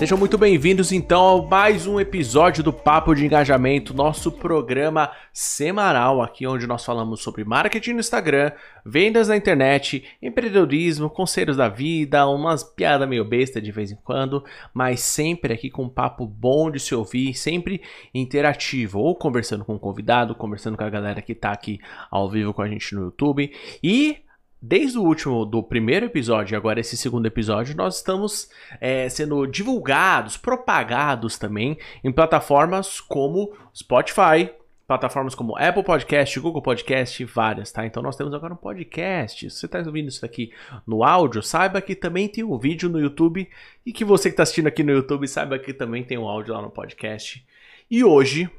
Sejam muito bem-vindos então a mais um episódio do Papo de Engajamento, nosso programa semanal aqui onde nós falamos sobre marketing no Instagram, vendas na internet, empreendedorismo, conselhos da vida, umas piadas meio besta de vez em quando, mas sempre aqui com um papo bom de se ouvir, sempre interativo, ou conversando com o convidado, conversando com a galera que tá aqui ao vivo com a gente no YouTube. E Desde o último, do primeiro episódio e agora esse segundo episódio, nós estamos é, sendo divulgados, propagados também em plataformas como Spotify, plataformas como Apple Podcast, Google Podcast, várias, tá? Então nós temos agora um podcast. Se você está ouvindo isso aqui no áudio, saiba que também tem um vídeo no YouTube e que você que está assistindo aqui no YouTube saiba que também tem um áudio lá no podcast. E hoje,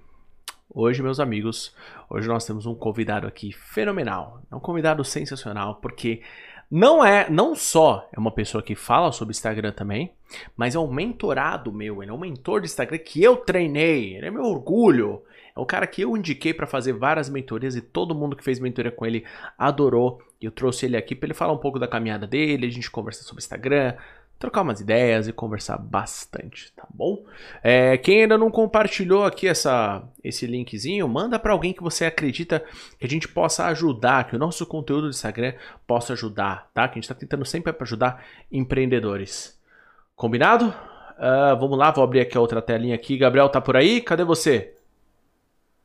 Hoje, meus amigos, hoje nós temos um convidado aqui fenomenal, é um convidado sensacional, porque não é, não só é uma pessoa que fala sobre Instagram também, mas é um mentorado meu, ele é um mentor de Instagram que eu treinei, ele é meu orgulho. É o cara que eu indiquei para fazer várias mentorias e todo mundo que fez mentoria com ele adorou. E eu trouxe ele aqui para ele falar um pouco da caminhada dele, a gente conversar sobre Instagram, trocar umas ideias e conversar bastante, tá bom? É, quem ainda não compartilhou aqui essa, esse linkzinho, manda para alguém que você acredita que a gente possa ajudar, que o nosso conteúdo do Instagram possa ajudar, tá? Que a gente está tentando sempre ajudar empreendedores. Combinado? Uh, vamos lá, vou abrir aqui a outra telinha aqui. Gabriel, tá por aí? Cadê você?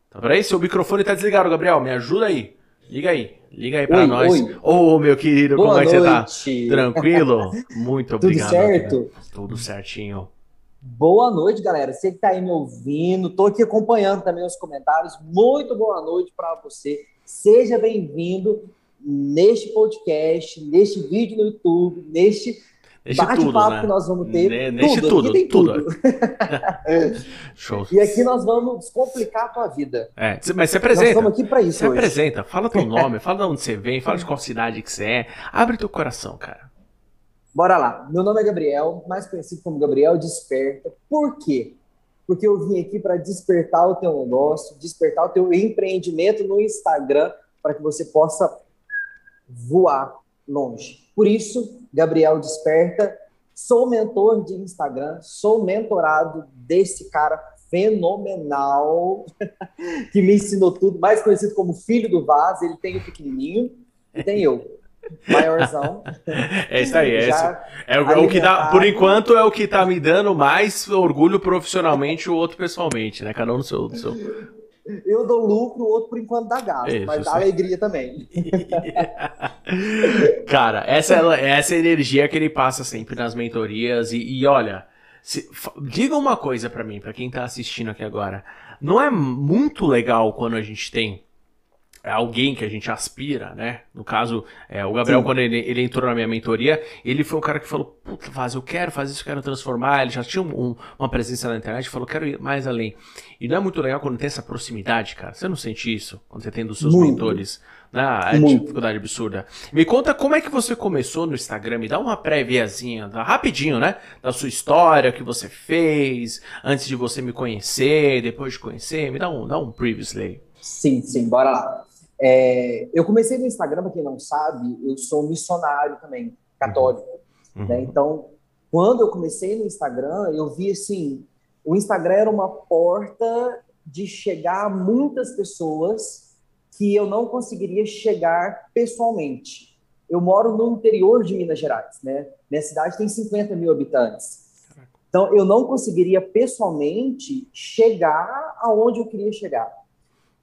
Tá por aí? Seu microfone tá desligado, Gabriel. Me ajuda aí. Liga aí. Liga aí oi, nós. Ô, oh, meu querido, Boa como é que você tá? Tranquilo? Muito obrigado. Tudo certo? Tudo certinho. Boa noite, galera. Você que tá aí me ouvindo, tô aqui acompanhando também os comentários. Muito boa noite para você. Seja bem-vindo neste podcast, neste vídeo no YouTube, neste bate-papo né? que nós vamos ter. Neste tudo, tudo, tem tudo. tudo. Show. E aqui nós vamos descomplicar a tua vida. É, mas você apresenta. Nós estamos aqui para isso. Você hoje. apresenta, fala teu nome, fala de onde você vem, fala de qual cidade que você é. Abre teu coração, cara. Bora lá. Meu nome é Gabriel, mais conhecido como Gabriel Desperta. Por quê? Porque eu vim aqui para despertar o teu negócio, despertar o teu empreendimento no Instagram, para que você possa voar longe. Por isso, Gabriel Desperta, sou mentor de Instagram, sou mentorado desse cara fenomenal que me ensinou tudo, mais conhecido como filho do Vaz, ele tem o pequenininho e tem eu. Maiorzão. É isso aí, é, isso. é, o, é o que dá, por enquanto é o que tá me dando mais orgulho profissionalmente, o outro pessoalmente, né? Cada um no seu, no seu eu dou lucro, o outro por enquanto dá gasto, Isso, mas dá sim. alegria também. Cara, essa, é, essa é energia que ele passa sempre nas mentorias. E, e olha, se, diga uma coisa para mim, para quem tá assistindo aqui agora. Não é muito legal quando a gente tem alguém que a gente aspira, né? No caso, é, o Gabriel, Sim. quando ele, ele, entrou na minha mentoria, ele foi um cara que falou: Puta, Vaz, eu quero fazer isso, eu quero transformar. Ele já tinha um, uma presença na internet, falou: Quero ir mais além. E não é muito legal quando tem essa proximidade, cara. Você não sente isso quando você tem dos seus muito. mentores? Né? É dificuldade absurda. Me conta como é que você começou no Instagram, me dá uma préviazinha, rapidinho, né? Da sua história, o que você fez, antes de você me conhecer, depois de conhecer, me dá um, dá um previously. Sim, sim, bora lá. É, eu comecei no Instagram, para quem não sabe, eu sou missionário também, católico. Uhum. Né? Então, quando eu comecei no Instagram, eu vi assim, o Instagram era uma porta de chegar a muitas pessoas que eu não conseguiria chegar pessoalmente. Eu moro no interior de Minas Gerais, né? Minha cidade tem 50 mil habitantes. Então, eu não conseguiria pessoalmente chegar aonde eu queria chegar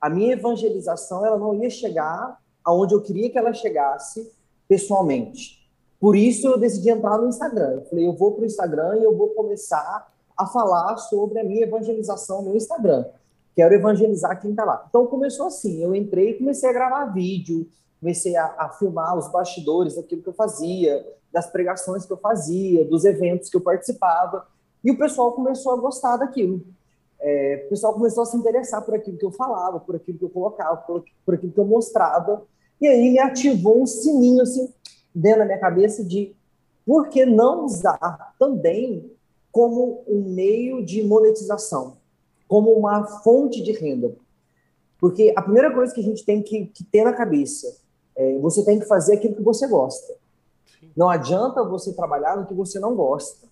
a minha evangelização ela não ia chegar aonde eu queria que ela chegasse pessoalmente. Por isso eu decidi entrar no Instagram. Eu falei, eu vou para o Instagram e eu vou começar a falar sobre a minha evangelização no Instagram. Quero evangelizar quem está lá. Então começou assim, eu entrei e comecei a gravar vídeo, comecei a, a filmar os bastidores daquilo que eu fazia, das pregações que eu fazia, dos eventos que eu participava, e o pessoal começou a gostar daquilo é, o pessoal começou a se interessar por aquilo que eu falava, por aquilo que eu colocava, por, por aquilo que eu mostrava. E aí me ativou um sininho assim dentro da minha cabeça de por que não usar também como um meio de monetização, como uma fonte de renda. Porque a primeira coisa que a gente tem que, que ter na cabeça é você tem que fazer aquilo que você gosta. Não adianta você trabalhar no que você não gosta.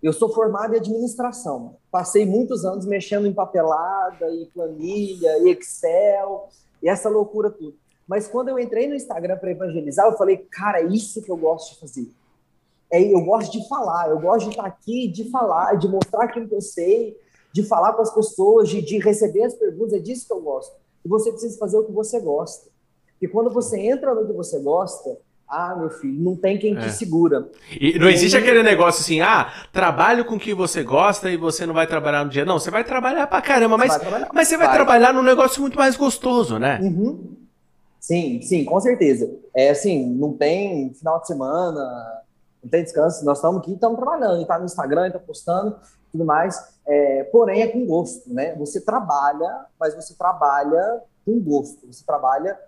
Eu sou formado em administração. Passei muitos anos mexendo em papelada, e planilha, e Excel, e essa loucura tudo. Mas quando eu entrei no Instagram para evangelizar, eu falei, cara, é isso que eu gosto de fazer. É, eu gosto de falar, eu gosto de estar aqui, de falar, de mostrar aquilo que eu sei, de falar com as pessoas, de, de receber as perguntas, é disso que eu gosto. E você precisa fazer o que você gosta. E quando você entra no que você gosta, ah, meu filho, não tem quem é. te segura. E não existe aquele negócio assim, ah, trabalho com o que você gosta e você não vai trabalhar no dia. Não, você vai trabalhar pra caramba, mas, mas você vai, vai, trabalhar num negócio muito mais gostoso, né? Uhum. Sim, sim, com certeza. É assim, não tem final de semana, não tem descanso. Nós estamos aqui, estamos trabalhando, está no Instagram, está postando, tudo mais. É, porém, é com gosto, né? Você trabalha, mas você trabalha com gosto. Você trabalha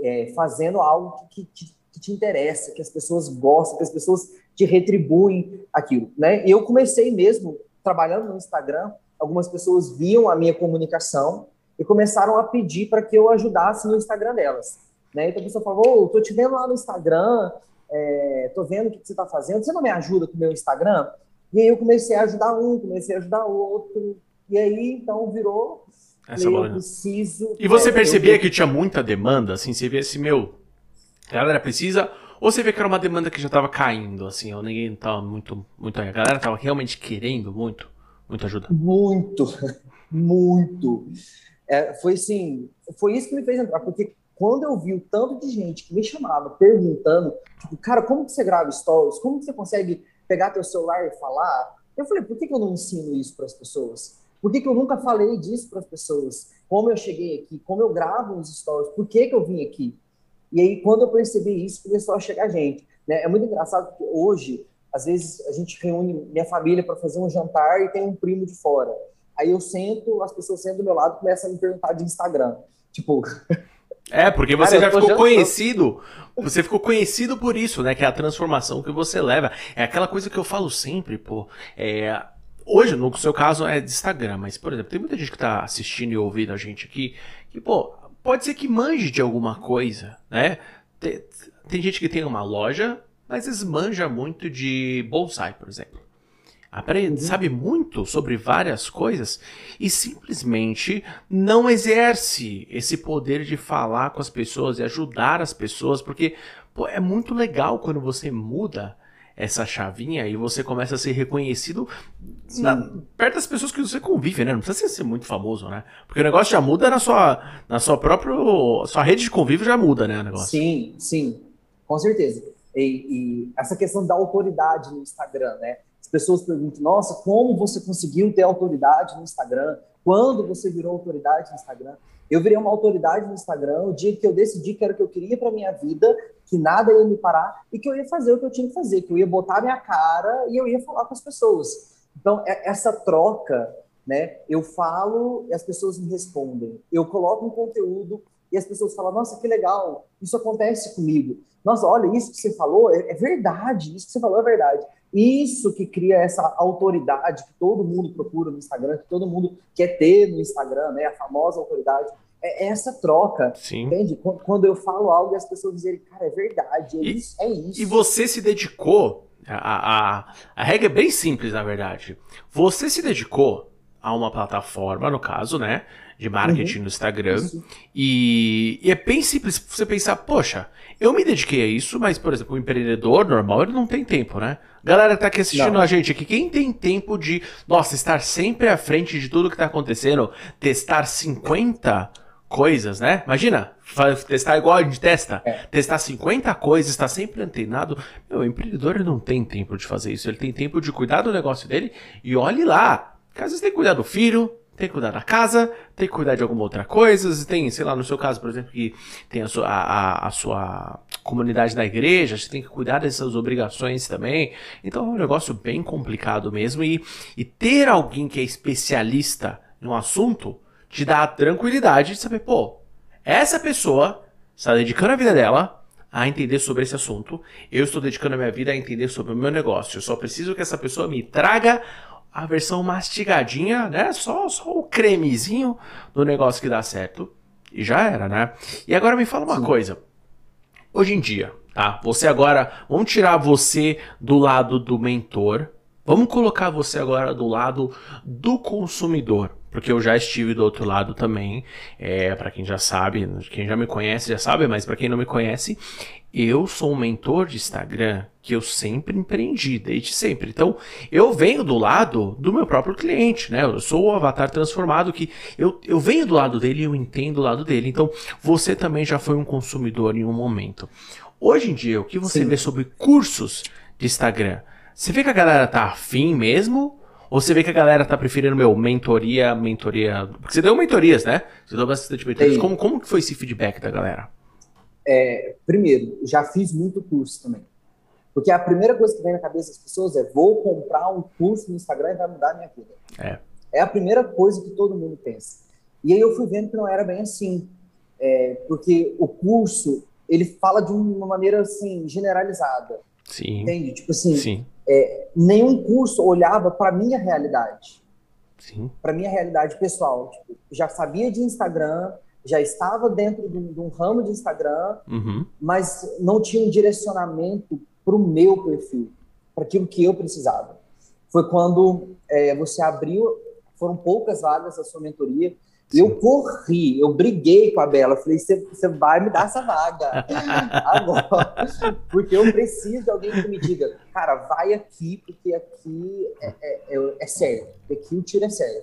é, fazendo algo que, que, que, te interessa, que as pessoas gostam, que as pessoas te retribuem aquilo, né? Eu comecei mesmo trabalhando no Instagram. Algumas pessoas viam a minha comunicação e começaram a pedir para que eu ajudasse no Instagram delas. Né? Então a pessoa falou: oh, tô te vendo lá no Instagram, é, tô vendo o que você está fazendo, você não me ajuda com o meu Instagram? E aí eu comecei a ajudar um, comecei a ajudar outro, e aí então virou. Essa eu preciso. E você percebia eu... que tinha muita demanda, assim, você via assim, meu, a galera precisa, ou você vê que era uma demanda que já estava caindo, assim, ou ninguém estava muito, muito. A galera estava realmente querendo muito, muita ajuda? Muito, muito. É, foi assim, foi isso que me fez entrar, porque quando eu vi o tanto de gente que me chamava perguntando, tipo, cara, como que você grava stories? Como que você consegue pegar teu celular e falar? Eu falei, por que, que eu não ensino isso para as pessoas? Por que, que eu nunca falei disso para as pessoas? Como eu cheguei aqui? Como eu gravo os stories? Por que, que eu vim aqui? E aí, quando eu percebi isso, começou a chegar gente. Né? É muito engraçado porque hoje, às vezes, a gente reúne minha família para fazer um jantar e tem um primo de fora. Aí eu sento, as pessoas sentam do meu lado e começam a me perguntar de Instagram. Tipo. É, porque você Cara, já ficou conhecido. Você ficou conhecido por isso, né? Que é a transformação que você leva. É aquela coisa que eu falo sempre, pô. É, hoje, no seu caso, é de Instagram, mas, por exemplo, tem muita gente que tá assistindo e ouvindo a gente aqui que, pô, pode ser que manje de alguma coisa, né? Tem, tem gente que tem uma loja, mas às vezes manja muito de bonsai, por exemplo aprende, uhum. sabe muito sobre várias coisas e simplesmente não exerce esse poder de falar com as pessoas e ajudar as pessoas, porque pô, é muito legal quando você muda essa chavinha e você começa a ser reconhecido na, perto das pessoas que você convive, né? Não precisa ser muito famoso, né? Porque o negócio já muda na sua, na sua própria sua rede de convívio já muda, né? O negócio. Sim, sim, com certeza. E, e essa questão da autoridade no Instagram, né? As pessoas perguntam: nossa, como você conseguiu ter autoridade no Instagram? Quando você virou autoridade no Instagram? Eu virei uma autoridade no Instagram o dia que eu decidi que era o que eu queria para minha vida, que nada ia me parar e que eu ia fazer o que eu tinha que fazer, que eu ia botar minha cara e eu ia falar com as pessoas. Então, é, essa troca, né? Eu falo e as pessoas me respondem. Eu coloco um conteúdo e as pessoas falam: Nossa, que legal, isso acontece comigo. Nossa, olha, isso que você falou é, é verdade, isso que você falou é verdade. Isso que cria essa autoridade que todo mundo procura no Instagram, que todo mundo quer ter no Instagram, né? A famosa autoridade. É essa troca, Sim. entende? Quando eu falo algo e as pessoas dizem, cara, é verdade, é, e, isso, é isso. E você se dedicou, a, a, a regra é bem simples, na verdade. Você se dedicou a uma plataforma, no caso, né? De marketing uhum. no Instagram. E, e, é bem simples você pensar, poxa, eu me dediquei a isso, mas, por exemplo, o empreendedor normal, ele não tem tempo, né? Galera tá aqui assistindo não. a gente aqui, quem tem tempo de, nossa, estar sempre à frente de tudo que tá acontecendo, testar 50 coisas, né? Imagina, testar igual a gente testa, é. testar 50 coisas, estar sempre antenado. Meu, o empreendedor não tem tempo de fazer isso, ele tem tempo de cuidar do negócio dele e olhe lá. Porque às vezes tem que cuidar do filho, tem que cuidar da casa, tem que cuidar de alguma outra coisa, tem, sei lá, no seu caso, por exemplo, que tem a sua, a, a sua comunidade da igreja, você tem que cuidar dessas obrigações também. Então é um negócio bem complicado mesmo. E, e ter alguém que é especialista no assunto te dá a tranquilidade de saber, pô, essa pessoa está dedicando a vida dela a entender sobre esse assunto. Eu estou dedicando a minha vida a entender sobre o meu negócio. Eu só preciso que essa pessoa me traga a versão mastigadinha, né? Só, só o cremezinho do negócio que dá certo. E já era, né? E agora me fala uma Sim. coisa. Hoje em dia, tá? Você agora, vamos tirar você do lado do mentor, Vamos colocar você agora do lado do consumidor, porque eu já estive do outro lado também. É, para quem já sabe, quem já me conhece já sabe, mas para quem não me conhece, eu sou um mentor de Instagram que eu sempre empreendi, desde sempre. Então, eu venho do lado do meu próprio cliente, né? Eu sou o avatar transformado que eu, eu venho do lado dele e eu entendo o lado dele. Então, você também já foi um consumidor em um momento. Hoje em dia, o que você Sim. vê sobre cursos de Instagram? Você vê que a galera tá afim mesmo? Ou você vê que a galera tá preferindo, meu, mentoria, mentoria. Porque você deu mentorias, né? Você deu bastante mentorias. Como, como que foi esse feedback da galera? É, primeiro, já fiz muito curso também. Porque a primeira coisa que vem na cabeça das pessoas é: vou comprar um curso no Instagram e vai mudar a minha vida. É. É a primeira coisa que todo mundo pensa. E aí eu fui vendo que não era bem assim. É, porque o curso, ele fala de uma maneira, assim, generalizada. Sim. Entende? Tipo assim, Sim é, nenhum curso olhava para minha realidade, para minha realidade pessoal. Tipo, já sabia de Instagram, já estava dentro de um, de um ramo de Instagram, uhum. mas não tinha um direcionamento para o meu perfil, para aquilo que eu precisava. Foi quando é, você abriu, foram poucas vagas da sua mentoria, Sim. Eu corri, eu briguei com a Bela. Falei: você vai me dar essa vaga agora. Porque eu preciso de alguém que me diga, cara, vai aqui, porque aqui é, é, é, é sério. Aqui o tiro é sério.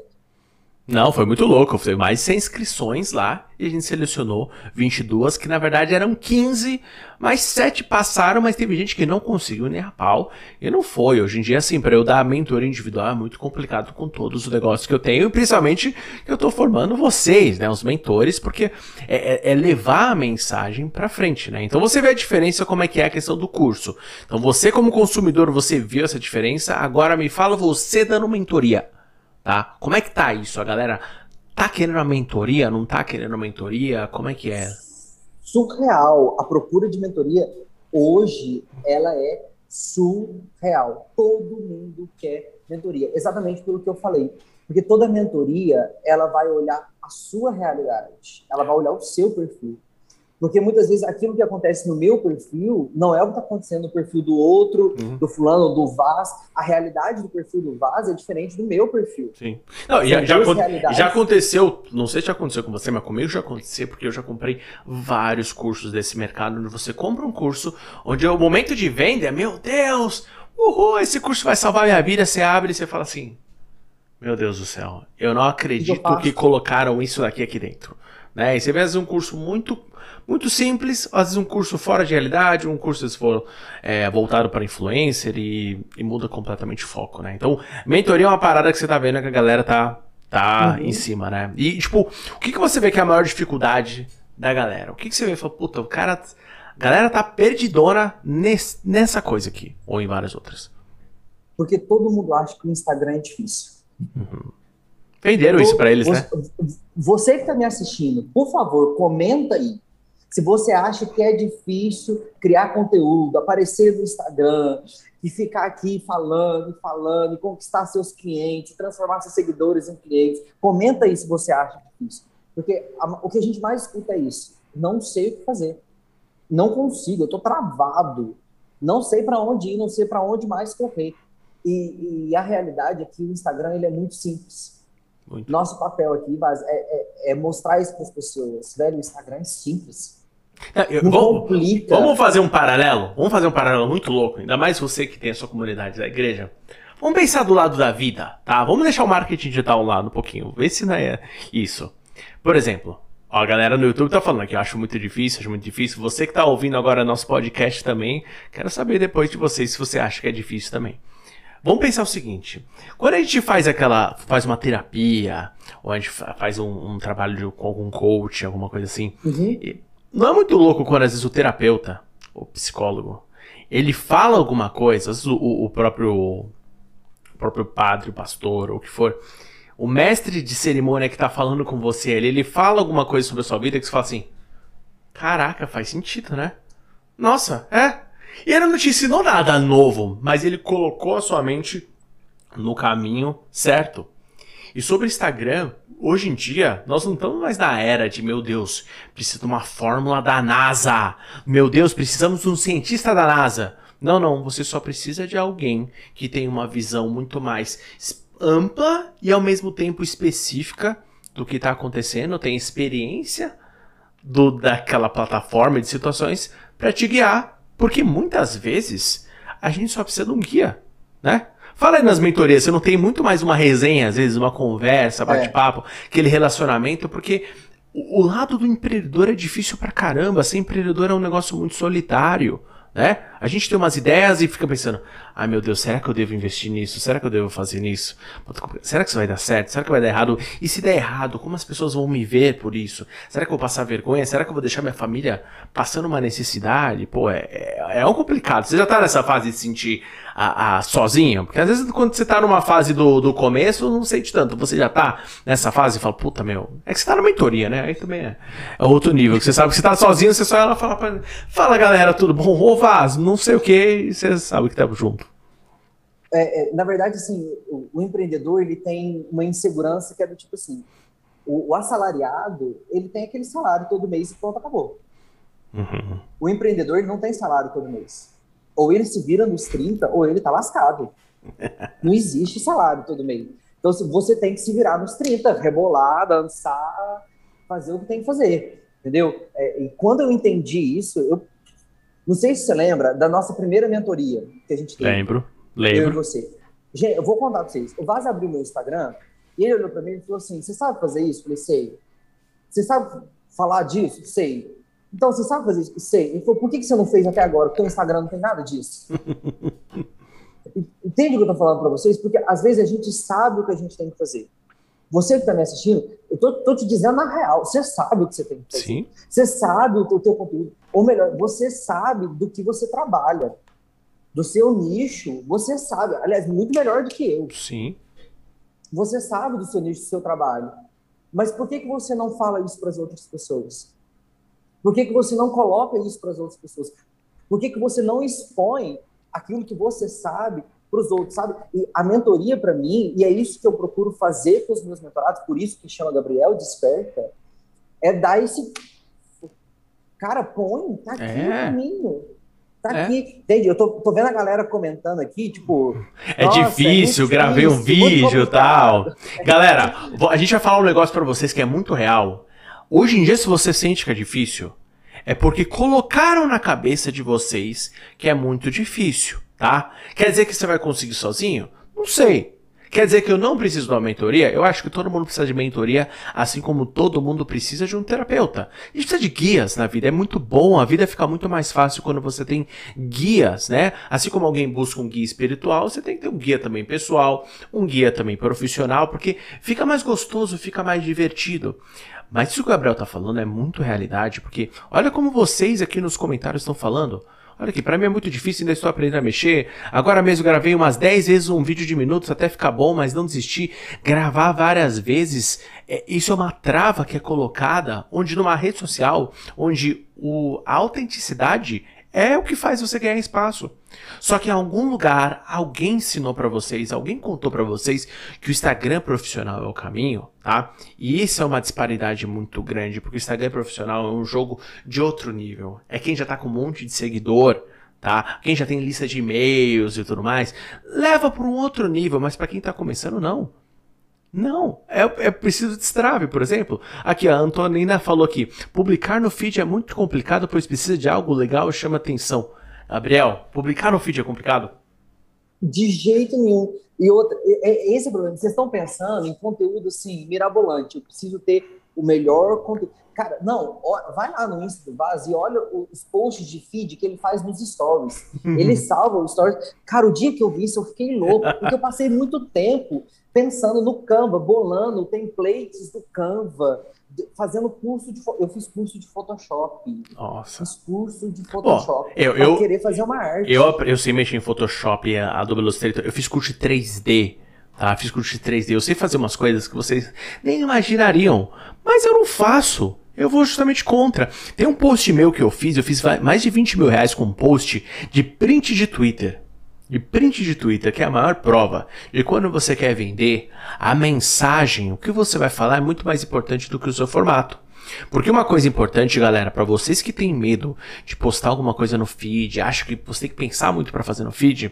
Não, foi muito louco. Foi mais 100 inscrições lá e a gente selecionou 22, que na verdade eram 15, mas 7 passaram, mas teve gente que não conseguiu nem a pau e não foi. Hoje em dia, assim, para eu dar mentoria individual é muito complicado com todos os negócios que eu tenho, e principalmente que eu tô formando vocês, né, os mentores, porque é, é, é levar a mensagem para frente, né? Então você vê a diferença como é que é a questão do curso. Então você como consumidor, você viu essa diferença, agora me fala você dando mentoria tá? Como é que tá isso? A galera tá querendo a mentoria, não tá querendo a mentoria? Como é que é? Surreal. A procura de mentoria hoje, ela é surreal. Todo mundo quer mentoria. Exatamente pelo que eu falei. Porque toda mentoria, ela vai olhar a sua realidade. Ela vai olhar o seu perfil. Porque muitas vezes aquilo que acontece no meu perfil não é o que está acontecendo no perfil do outro, uhum. do fulano, do Vaz. A realidade do perfil do Vaz é diferente do meu perfil. Sim. Não, já, já, já, aconteceu, não sei se já aconteceu com você, mas comigo já aconteceu, porque eu já comprei vários cursos desse mercado, onde você compra um curso, onde o momento de venda é, meu Deus, uhul, esse curso vai salvar minha vida. Você abre e você fala assim, meu Deus do céu, eu não acredito que, que colocaram isso daqui aqui dentro. Né? E você vê um curso muito muito simples, às vezes um curso fora de realidade, um curso se for é, voltado para influencer e, e, muda completamente o foco, né? Então, mentoria é uma parada que você tá vendo que a galera tá, tá uhum. em cima, né? E, tipo, o que, que você vê que é a maior dificuldade da galera? O que, que você vê? Fala, puta, o cara. A galera tá perdidona nesse, nessa coisa aqui, ou em várias outras. Porque todo mundo acha que o Instagram é difícil. Uhum. Venderam isso para eles, você, né? Você que está me assistindo, por favor, comenta aí. Se você acha que é difícil criar conteúdo, aparecer no Instagram e ficar aqui falando, falando, e conquistar seus clientes, transformar seus seguidores em clientes, comenta aí se você acha difícil. Porque o que a gente mais escuta é isso. Não sei o que fazer. Não consigo, eu estou travado. Não sei para onde ir, não sei para onde mais correr. E, e, a realidade é que o Instagram ele é muito simples. Muito. Nosso papel aqui é, é, é mostrar isso para as pessoas. Velho, o Instagram é simples. Eu, vamos, vamos, fazer um paralelo? Vamos fazer um paralelo muito louco, ainda mais você que tem a sua comunidade da igreja. Vamos pensar do lado da vida, tá? Vamos deixar o marketing digital lado um pouquinho, ver se não é isso. Por exemplo, ó, a galera no YouTube tá falando que eu acho muito difícil, acho muito difícil. Você que tá ouvindo agora nosso podcast também, quero saber depois de vocês se você acha que é difícil também. Vamos pensar o seguinte: quando a gente faz aquela, faz uma terapia, ou a gente faz um, um trabalho de, com algum coach, alguma coisa assim, uhum. Não é muito louco quando às vezes o terapeuta, o psicólogo, ele fala alguma coisa, às vezes o, o próprio o próprio padre, o pastor, ou o que for, o mestre de cerimônia que tá falando com você, ele, ele fala alguma coisa sobre a sua vida que você fala assim: Caraca, faz sentido, né? Nossa, é. E ele não te ensinou nada novo, mas ele colocou a sua mente no caminho certo. E sobre Instagram, Hoje em dia, nós não estamos mais na era de, meu Deus, precisa de uma fórmula da NASA. Meu Deus, precisamos de um cientista da NASA. Não, não, você só precisa de alguém que tenha uma visão muito mais ampla e ao mesmo tempo específica do que está acontecendo, tem experiência do daquela plataforma de situações para te guiar, porque muitas vezes a gente só precisa de um guia, né? Fala aí nas mentorias, você não tem muito mais uma resenha, às vezes uma conversa, bate-papo, é. aquele relacionamento, porque o lado do empreendedor é difícil pra caramba. Ser empreendedor é um negócio muito solitário né? A gente tem umas ideias e fica pensando, ai meu Deus, será que eu devo investir nisso? Será que eu devo fazer nisso? Será que isso vai dar certo? Será que vai dar errado? E se der errado, como as pessoas vão me ver por isso? Será que eu vou passar vergonha? Será que eu vou deixar minha família passando uma necessidade? Pô, é, é, é um complicado. Você já tá nessa fase de sentir a, a, sozinho? Porque às vezes quando você tá numa fase do, do começo, não sente tanto. Você já tá nessa fase e fala, puta meu, é que você tá na mentoria, né? Aí também é, é outro nível. Você sabe que você tá sozinho, você só ela fala pra fala galera, tudo bom? Ô Vaz, não sei o que, e você sabe que tamo junto. É, é, na verdade, assim, o, o, empreendedor ele tem uma insegurança que é do tipo assim, o, o assalariado ele tem aquele salário todo mês e pronto, acabou. Uhum. O empreendedor ele não tem salário todo mês ou ele se vira nos 30, ou ele tá lascado. Não existe salário todo mês. Então, você tem que se virar nos 30, rebolar, dançar, fazer o que tem que fazer. Entendeu? É, e quando eu entendi isso, eu não sei se você lembra da nossa primeira mentoria que a gente teve. Lembro, lembro. Eu e você. Gente, eu vou contar pra vocês. O Vaz abriu meu Instagram e ele olhou pra mim e falou assim: Você sabe fazer isso? Eu falei: Sei. Você sabe falar disso? Sei. Então, você sabe fazer isso? Sei. Ele falou, por que, você não fez até agora? Porque o Instagram não tem nada disso. Entende o que eu tô falando para vocês? Porque às vezes a gente sabe o que a gente tem que fazer. Você que está me assistindo, eu tô, tô, te dizendo na real, você sabe o que você tem que fazer. Sim. Você sabe o teu conteúdo. Ou melhor, você sabe do que você trabalha. Do seu nicho, você sabe. Aliás, muito melhor do que eu. Sim. Você sabe do seu nicho, do seu trabalho. Mas por que, que você não fala isso para as outras pessoas? Por que, que você não coloca isso para as outras pessoas? Por que, que você não expõe aquilo que você sabe para os outros, sabe? E a mentoria para mim, e é isso que eu procuro fazer com os meus mentorados, por isso que chama Gabriel Desperta, é dar esse. Cara, põe, tá aqui é. o caminho. Tá é. aqui. Entende? Eu tô, tô, vendo a galera comentando aqui, tipo. É difícil, é gravei um vídeo e tal. Galera, a gente vai falar um negócio para vocês que é muito real. Hoje em dia, se você sente que é difícil, é porque colocaram na cabeça de vocês que é muito difícil, tá? Quer dizer que você vai conseguir sozinho? Não sei. Quer dizer que eu não preciso de uma mentoria? Eu acho que todo mundo precisa de mentoria, assim como todo mundo precisa de um terapeuta. A gente precisa de guias na vida, é muito bom, a vida fica muito mais fácil quando você tem guias, né? Assim como alguém busca um guia espiritual, você tem que ter um guia também pessoal, um guia também profissional, porque fica mais gostoso, fica mais divertido. Mas isso que o Gabriel tá falando é muito realidade, porque olha como vocês aqui nos comentários estão falando. Olha aqui, para mim é muito difícil, ainda estou aprendendo a mexer. Agora mesmo gravei umas 10 vezes um vídeo de minutos até ficar bom, mas não desisti. Gravar várias vezes, é, isso é uma trava que é colocada, onde numa rede social, onde o, a autenticidade é o que faz você ganhar espaço. Só que em algum lugar alguém ensinou para vocês, alguém contou para vocês que o Instagram profissional é o caminho, tá? E isso é uma disparidade muito grande, porque o Instagram profissional é um jogo de outro nível. É quem já tá com um monte de seguidor, tá? Quem já tem lista de e-mails e tudo mais, leva para um outro nível, mas para quem tá começando não. Não, é, é preciso destrave, por exemplo. Aqui, a Antonina falou aqui: publicar no feed é muito complicado, pois precisa de algo legal e chama atenção. Gabriel, publicar no feed é complicado? De jeito nenhum. E outra, esse é o problema. Vocês estão pensando em conteúdo assim, mirabolante. Eu preciso ter o melhor conteúdo. Cara, não, vai lá no Insta do Vaz e olha os posts de feed que ele faz nos stories. Ele salva os stories. Cara, o dia que eu vi isso, eu fiquei louco, porque eu passei muito tempo pensando no Canva, bolando templates do Canva, fazendo curso de eu fiz curso de Photoshop. Nossa. Fiz curso de Photoshop. Oh, eu, eu querer fazer uma arte. Eu, eu sei mexer em Photoshop, Adobe Illustrator. Eu fiz curso de 3D. Tá, fiz curso de 3D. Eu sei fazer umas coisas que vocês nem imaginariam, mas eu não faço. Eu vou justamente contra. Tem um post meu que eu fiz, eu fiz mais de 20 mil reais com um post de print de Twitter. De print de Twitter, que é a maior prova de quando você quer vender, a mensagem, o que você vai falar é muito mais importante do que o seu formato. Porque uma coisa importante, galera, para vocês que têm medo de postar alguma coisa no feed, acham que você tem que pensar muito para fazer no feed,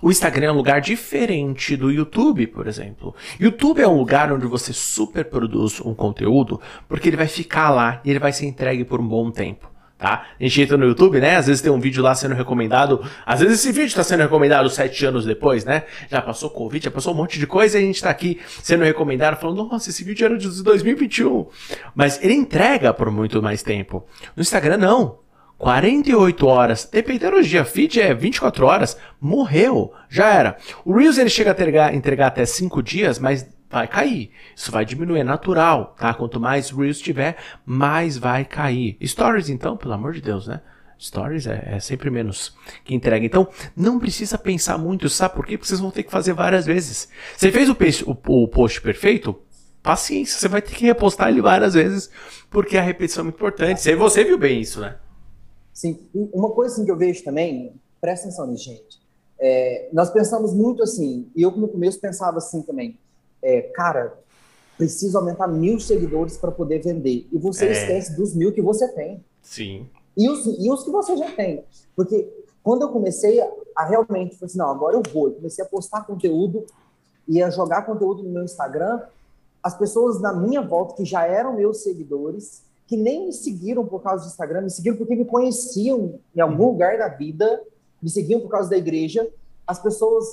o Instagram é um lugar diferente do YouTube, por exemplo. YouTube é um lugar onde você super produz um conteúdo, porque ele vai ficar lá e ele vai ser entregue por um bom tempo. Tá? A gente entra no YouTube, né? Às vezes tem um vídeo lá sendo recomendado. Às vezes esse vídeo está sendo recomendado sete anos depois, né? Já passou Covid, já passou um monte de coisa e a gente está aqui sendo recomendado, falando, nossa, esse vídeo era de 2021. Mas ele entrega por muito mais tempo. No Instagram, não. 48 horas, dependendo feed é 24 horas, morreu, já era. O Reels ele chega a entregar, entregar até 5 dias, mas vai cair. Isso vai diminuir, é natural, tá? Quanto mais Reels tiver, mais vai cair. Stories, então, pelo amor de Deus, né? Stories é, é, sempre menos que entrega. Então, não precisa pensar muito, sabe por quê? Porque vocês vão ter que fazer várias vezes. Você fez o, peixe, o, o post perfeito? Paciência, você vai ter que repostar ele várias vezes, porque a repetição é muito importante. Você, você viu bem isso, né? Sim, uma coisa assim, que eu vejo também, presta atenção nisso, gente. É, nós pensamos muito assim, e eu no começo pensava assim também, é, cara, preciso aumentar mil seguidores para poder vender. E você é. esquece dos mil que você tem. Sim. E os, e os que você já tem. Porque quando eu comecei a, a realmente, falei assim, não, agora eu vou. Eu comecei a postar conteúdo e a jogar conteúdo no meu Instagram, as pessoas na minha volta, que já eram meus seguidores, que nem me seguiram por causa do Instagram, me seguiram porque me conheciam em algum uhum. lugar da vida, me seguiam por causa da igreja. As pessoas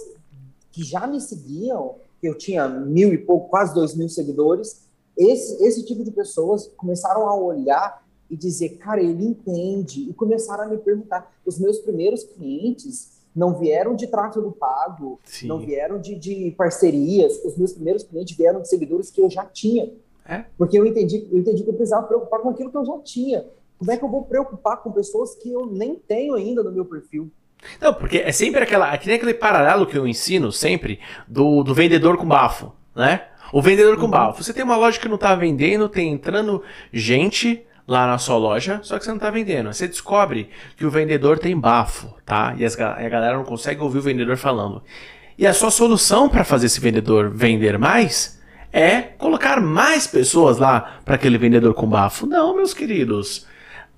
que já me seguiam, que eu tinha mil e pouco, quase dois mil seguidores, esse, esse tipo de pessoas começaram a olhar e dizer, cara, ele entende, e começaram a me perguntar. Os meus primeiros clientes não vieram de tráfego pago, Sim. não vieram de, de parcerias, os meus primeiros clientes vieram de seguidores que eu já tinha. É? Porque eu entendi, eu entendi que eu precisava preocupar com aquilo que eu já tinha. Como é que eu vou preocupar com pessoas que eu nem tenho ainda no meu perfil? Não, porque é sempre aquela. É que nem aquele paralelo que eu ensino sempre do, do vendedor com bafo, né? O vendedor com uhum. bafo. Você tem uma loja que não está vendendo, tem entrando gente lá na sua loja, só que você não está vendendo. Você descobre que o vendedor tem bafo, tá? E, as, e a galera não consegue ouvir o vendedor falando. E a sua solução para fazer esse vendedor vender mais é colocar mais pessoas lá para aquele vendedor com bafo. Não, meus queridos.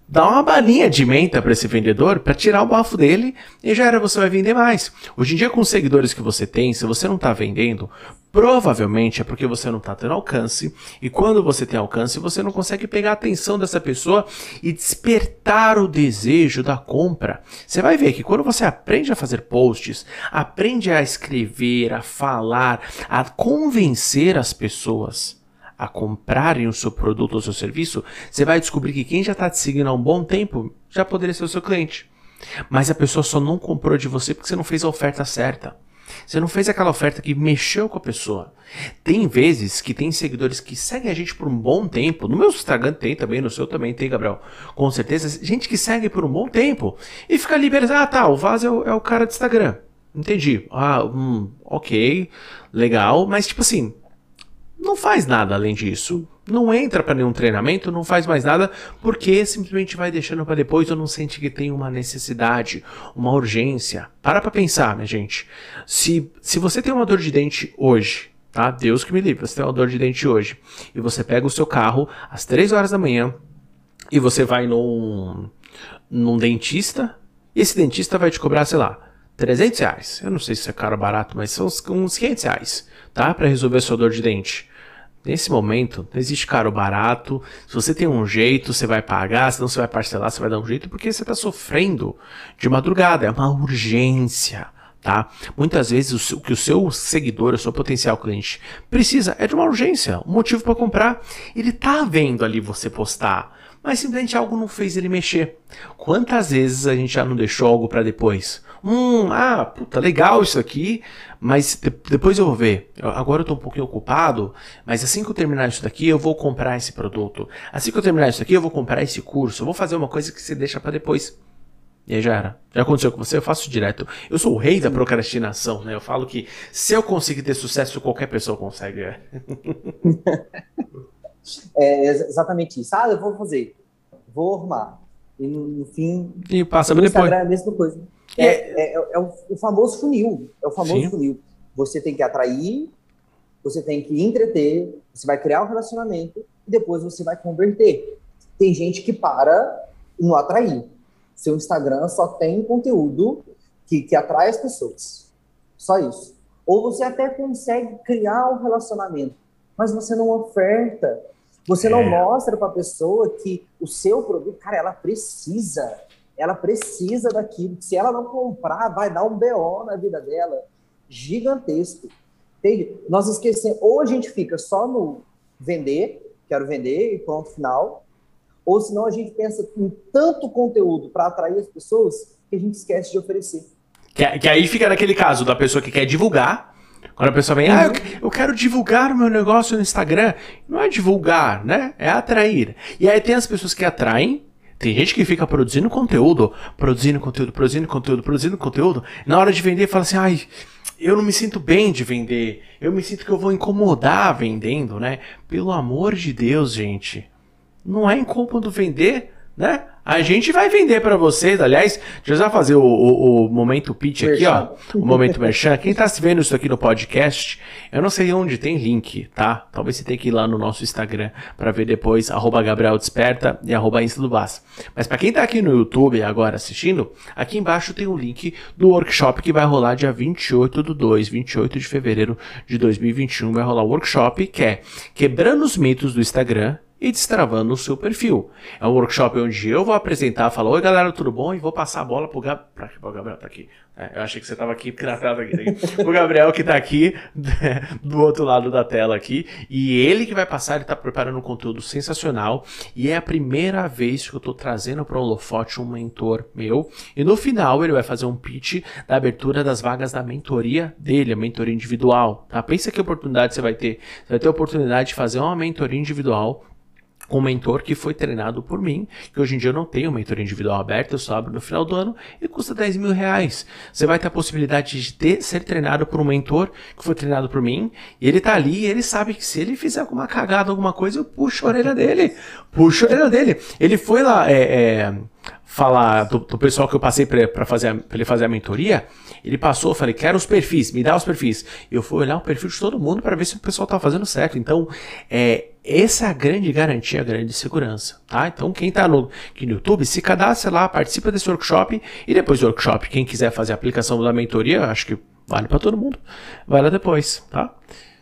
Dá uma balinha de menta para esse vendedor para tirar o bafo dele e já era você vai vender mais. Hoje em dia com os seguidores que você tem, se você não está vendendo, provavelmente é porque você não está tendo alcance e quando você tem alcance você não consegue pegar a atenção dessa pessoa e despertar o desejo da compra. Você vai ver que quando você aprende a fazer posts, aprende a escrever, a falar, a convencer as pessoas a comprarem o seu produto ou seu serviço, você vai descobrir que quem já está te seguindo há um bom tempo já poderia ser o seu cliente. Mas a pessoa só não comprou de você porque você não fez a oferta certa. Você não fez aquela oferta que mexeu com a pessoa. Tem vezes que tem seguidores que seguem a gente por um bom tempo. No meu Instagram tem também, no seu também tem, Gabriel. Com certeza, gente que segue por um bom tempo e fica liberado. Ah, tá, o Vaz é o, é o cara do Instagram. Entendi. Ah, hum, ok, legal. Mas, tipo assim, não faz nada além disso. Não entra para nenhum treinamento, não faz mais nada, porque simplesmente vai deixando para depois ou não sente que tem uma necessidade, uma urgência. Para para pensar, minha gente. Se, se você tem uma dor de dente hoje, tá? Deus que me livre, você tem uma dor de dente hoje, e você pega o seu carro às 3 horas da manhã e você vai num, num dentista, e esse dentista vai te cobrar, sei lá, 300 reais. Eu não sei se é caro ou barato, mas são uns 500 reais, tá? Para resolver a sua dor de dente. Nesse momento, não existe caro barato. Se você tem um jeito, você vai pagar. Se não, você vai parcelar, você vai dar um jeito, porque você está sofrendo de madrugada. É uma urgência. Tá? Muitas vezes o que o seu seguidor, o seu potencial cliente precisa é de uma urgência, um motivo para comprar. Ele tá vendo ali você postar, mas simplesmente algo não fez ele mexer. Quantas vezes a gente já não deixou algo para depois? Hum, ah, puta, legal isso aqui, mas de depois eu vou ver. agora eu tô um pouquinho ocupado, mas assim que eu terminar isso daqui, eu vou comprar esse produto. Assim que eu terminar isso daqui, eu vou comprar esse curso. Eu vou fazer uma coisa que você deixa para depois. E aí já era. Já aconteceu com você? Eu faço direto. Eu sou o rei da procrastinação, né? Eu falo que se eu conseguir ter sucesso, qualquer pessoa consegue. É, é exatamente isso. Ah, eu vou fazer. Vou arrumar. E no, no fim. E passa no depois. Instagram é a mesma coisa. É, é, é, é o, o, famoso funil. É o famoso Sim. funil. Você tem que atrair, você tem que entreter, você vai criar um relacionamento, e depois você vai converter. Tem gente que para no atrair. Seu Instagram só tem conteúdo que, que atrai as pessoas. Só isso. Ou você até consegue criar um relacionamento, mas você não oferta. Você é. não mostra para a pessoa que o seu produto, cara, ela precisa. Ela precisa daquilo. Se ela não comprar, vai dar um BO na vida dela gigantesco. Entende? Nós esquecemos. Ou a gente fica só no vender, quero vender e pronto, final. Ou senão a gente pensa em tanto conteúdo para atrair as pessoas que a gente esquece de oferecer. Que, que, aí fica naquele caso da pessoa que quer divulgar. Quando a pessoa vem, ah, eu, quero divulgar o meu negócio no Instagram. Não é divulgar, né? É atrair. E aí tem as pessoas que atraem. Tem gente que fica produzindo conteúdo, produzindo conteúdo, produzindo conteúdo, produzindo conteúdo. Na hora de vender, fala assim, ai, eu não me sinto bem de vender. Eu me sinto que eu vou incomodar vendendo, né? Pelo amor de Deus, gente. Não é incômodo vender, né? A gente vai vender para vocês, aliás, deixa eu já fazer o, o, o momento pitch aqui, ó. O momento merchan. Quem tá se vendo isso aqui no podcast, eu não sei onde tem link, tá? Talvez você tenha que ir lá no nosso Instagram para ver depois, arroba Gabriel Desperta e arroba Insta do Mas para quem tá aqui no YouTube agora assistindo, aqui embaixo tem um link do workshop que vai rolar dia 28 do 2, 28 de fevereiro de 2021, vai rolar o workshop que é Quebrando os mitos do Instagram e destravando o seu perfil. É um workshop onde eu vou apresentar, falar, oi galera, tudo bom? E vou passar a bola pro, Gab... pra... o Gabriel, tá aqui. É, eu achei que você tava aqui, porque tá aqui. o Gabriel que tá aqui, do outro lado da tela aqui, e ele que vai passar, ele tá preparando um conteúdo sensacional, e é a primeira vez que eu tô trazendo para o Holofote um mentor meu, e no final ele vai fazer um pitch da abertura das vagas da mentoria dele, a mentoria individual, tá? Pensa que oportunidade você vai ter. Você vai ter a oportunidade de fazer uma mentoria individual um mentor que foi treinado por mim, que hoje em dia eu não tenho um mentor individual aberto, eu só abro no final do ano e custa 10 mil reais. Você vai ter a possibilidade de ter, ser treinado por um mentor que foi treinado por mim, e ele tá ali e ele sabe que se ele fizer alguma cagada, alguma coisa, eu puxo a orelha dele. Puxo a orelha dele. Ele foi lá, é, é, falar do, do, pessoal que eu passei para fazer ele fazer a mentoria, ele passou, eu falei, quero os perfis, me dá os perfis. Eu fui olhar o perfil de todo mundo para ver se o pessoal tá fazendo certo. Então, é, essa é a grande garantia, a grande segurança, tá? Então, quem tá no, aqui no YouTube, se cadastra lá, participa desse workshop e depois do workshop, quem quiser fazer a aplicação da mentoria, acho que vale para todo mundo, vai lá depois, tá?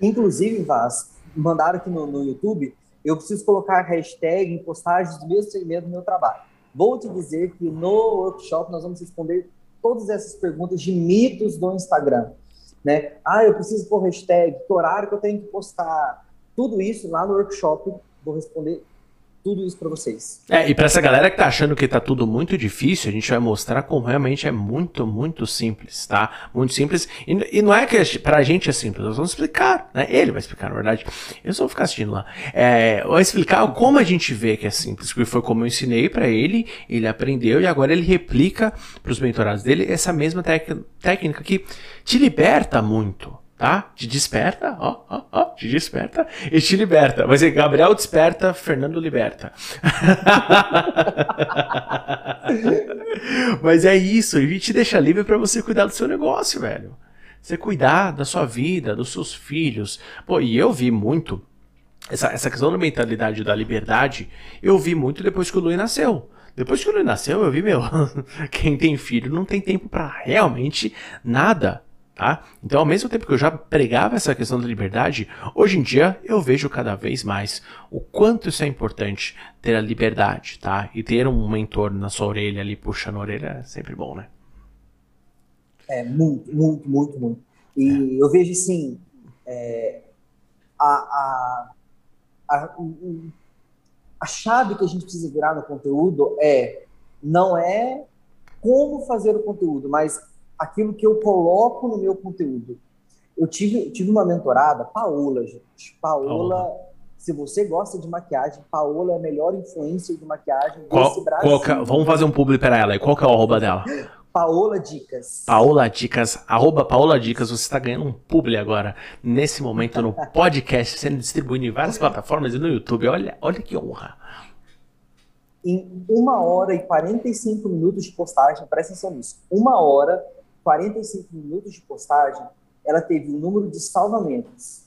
Inclusive, Vaz, mandaram aqui no, no YouTube, eu preciso colocar hashtag em postagens do mesmo segmento do meu trabalho. Vou te dizer que no workshop nós vamos responder todas essas perguntas de mitos do Instagram. Né? Ah, eu preciso pôr hashtag, que horário que eu tenho que postar. Tudo isso lá no workshop, vou responder tudo isso para vocês. É, e para essa galera que tá achando que tá tudo muito difícil, a gente vai mostrar como realmente é muito, muito simples, tá? Muito simples. E, e não é que pra gente é simples, nós vamos explicar, né? Ele vai explicar, na verdade. Eu só vou ficar assistindo lá. É, vou explicar como a gente vê que é simples, porque foi como eu ensinei para ele, ele aprendeu e agora ele replica para os mentorados dele essa mesma técnica que te liberta muito tá? Te desperta, ó, ó, te desperta e te liberta. Vai ser Gabriel desperta, Fernando liberta. Mas é isso, e te deixa livre para você cuidar do seu negócio, velho. Você cuidar da sua vida, dos seus filhos. Pô, e eu vi muito essa, essa questão da mentalidade da liberdade, eu vi muito depois que o Luiz nasceu. Depois que o Luiz nasceu, eu vi, meu, quem tem filho não tem tempo para realmente nada. Tá? Então, ao mesmo tempo que eu já pregava essa questão da liberdade, hoje em dia eu vejo cada vez mais o quanto isso é importante ter a liberdade, tá? E ter um mentor na sua orelha ali puxando a orelha é sempre bom, né? É muito, muito, muito, muito. E é. eu vejo assim, é, a, a, a, a chave que a gente precisa virar no conteúdo é não é como fazer o conteúdo, mas aquilo que eu coloco no meu conteúdo. Eu tive, tive uma mentorada, Paola, gente. Paola, se você gosta de maquiagem, Paola é a melhor influência de maquiagem qual, desse Brasil. Que, vamos fazer um publi para ela. E qual que é o arroba dela? Paola Dicas. Paola Dicas, arroba Paola Dicas, você está ganhando um publi agora, nesse momento, no podcast, sendo distribuído em várias plataformas e no YouTube. Olha, olha que honra. Em uma hora e 45 minutos de postagem, presta atenção nisso, uma hora 45 minutos de postagem, ela teve um número de salvamentos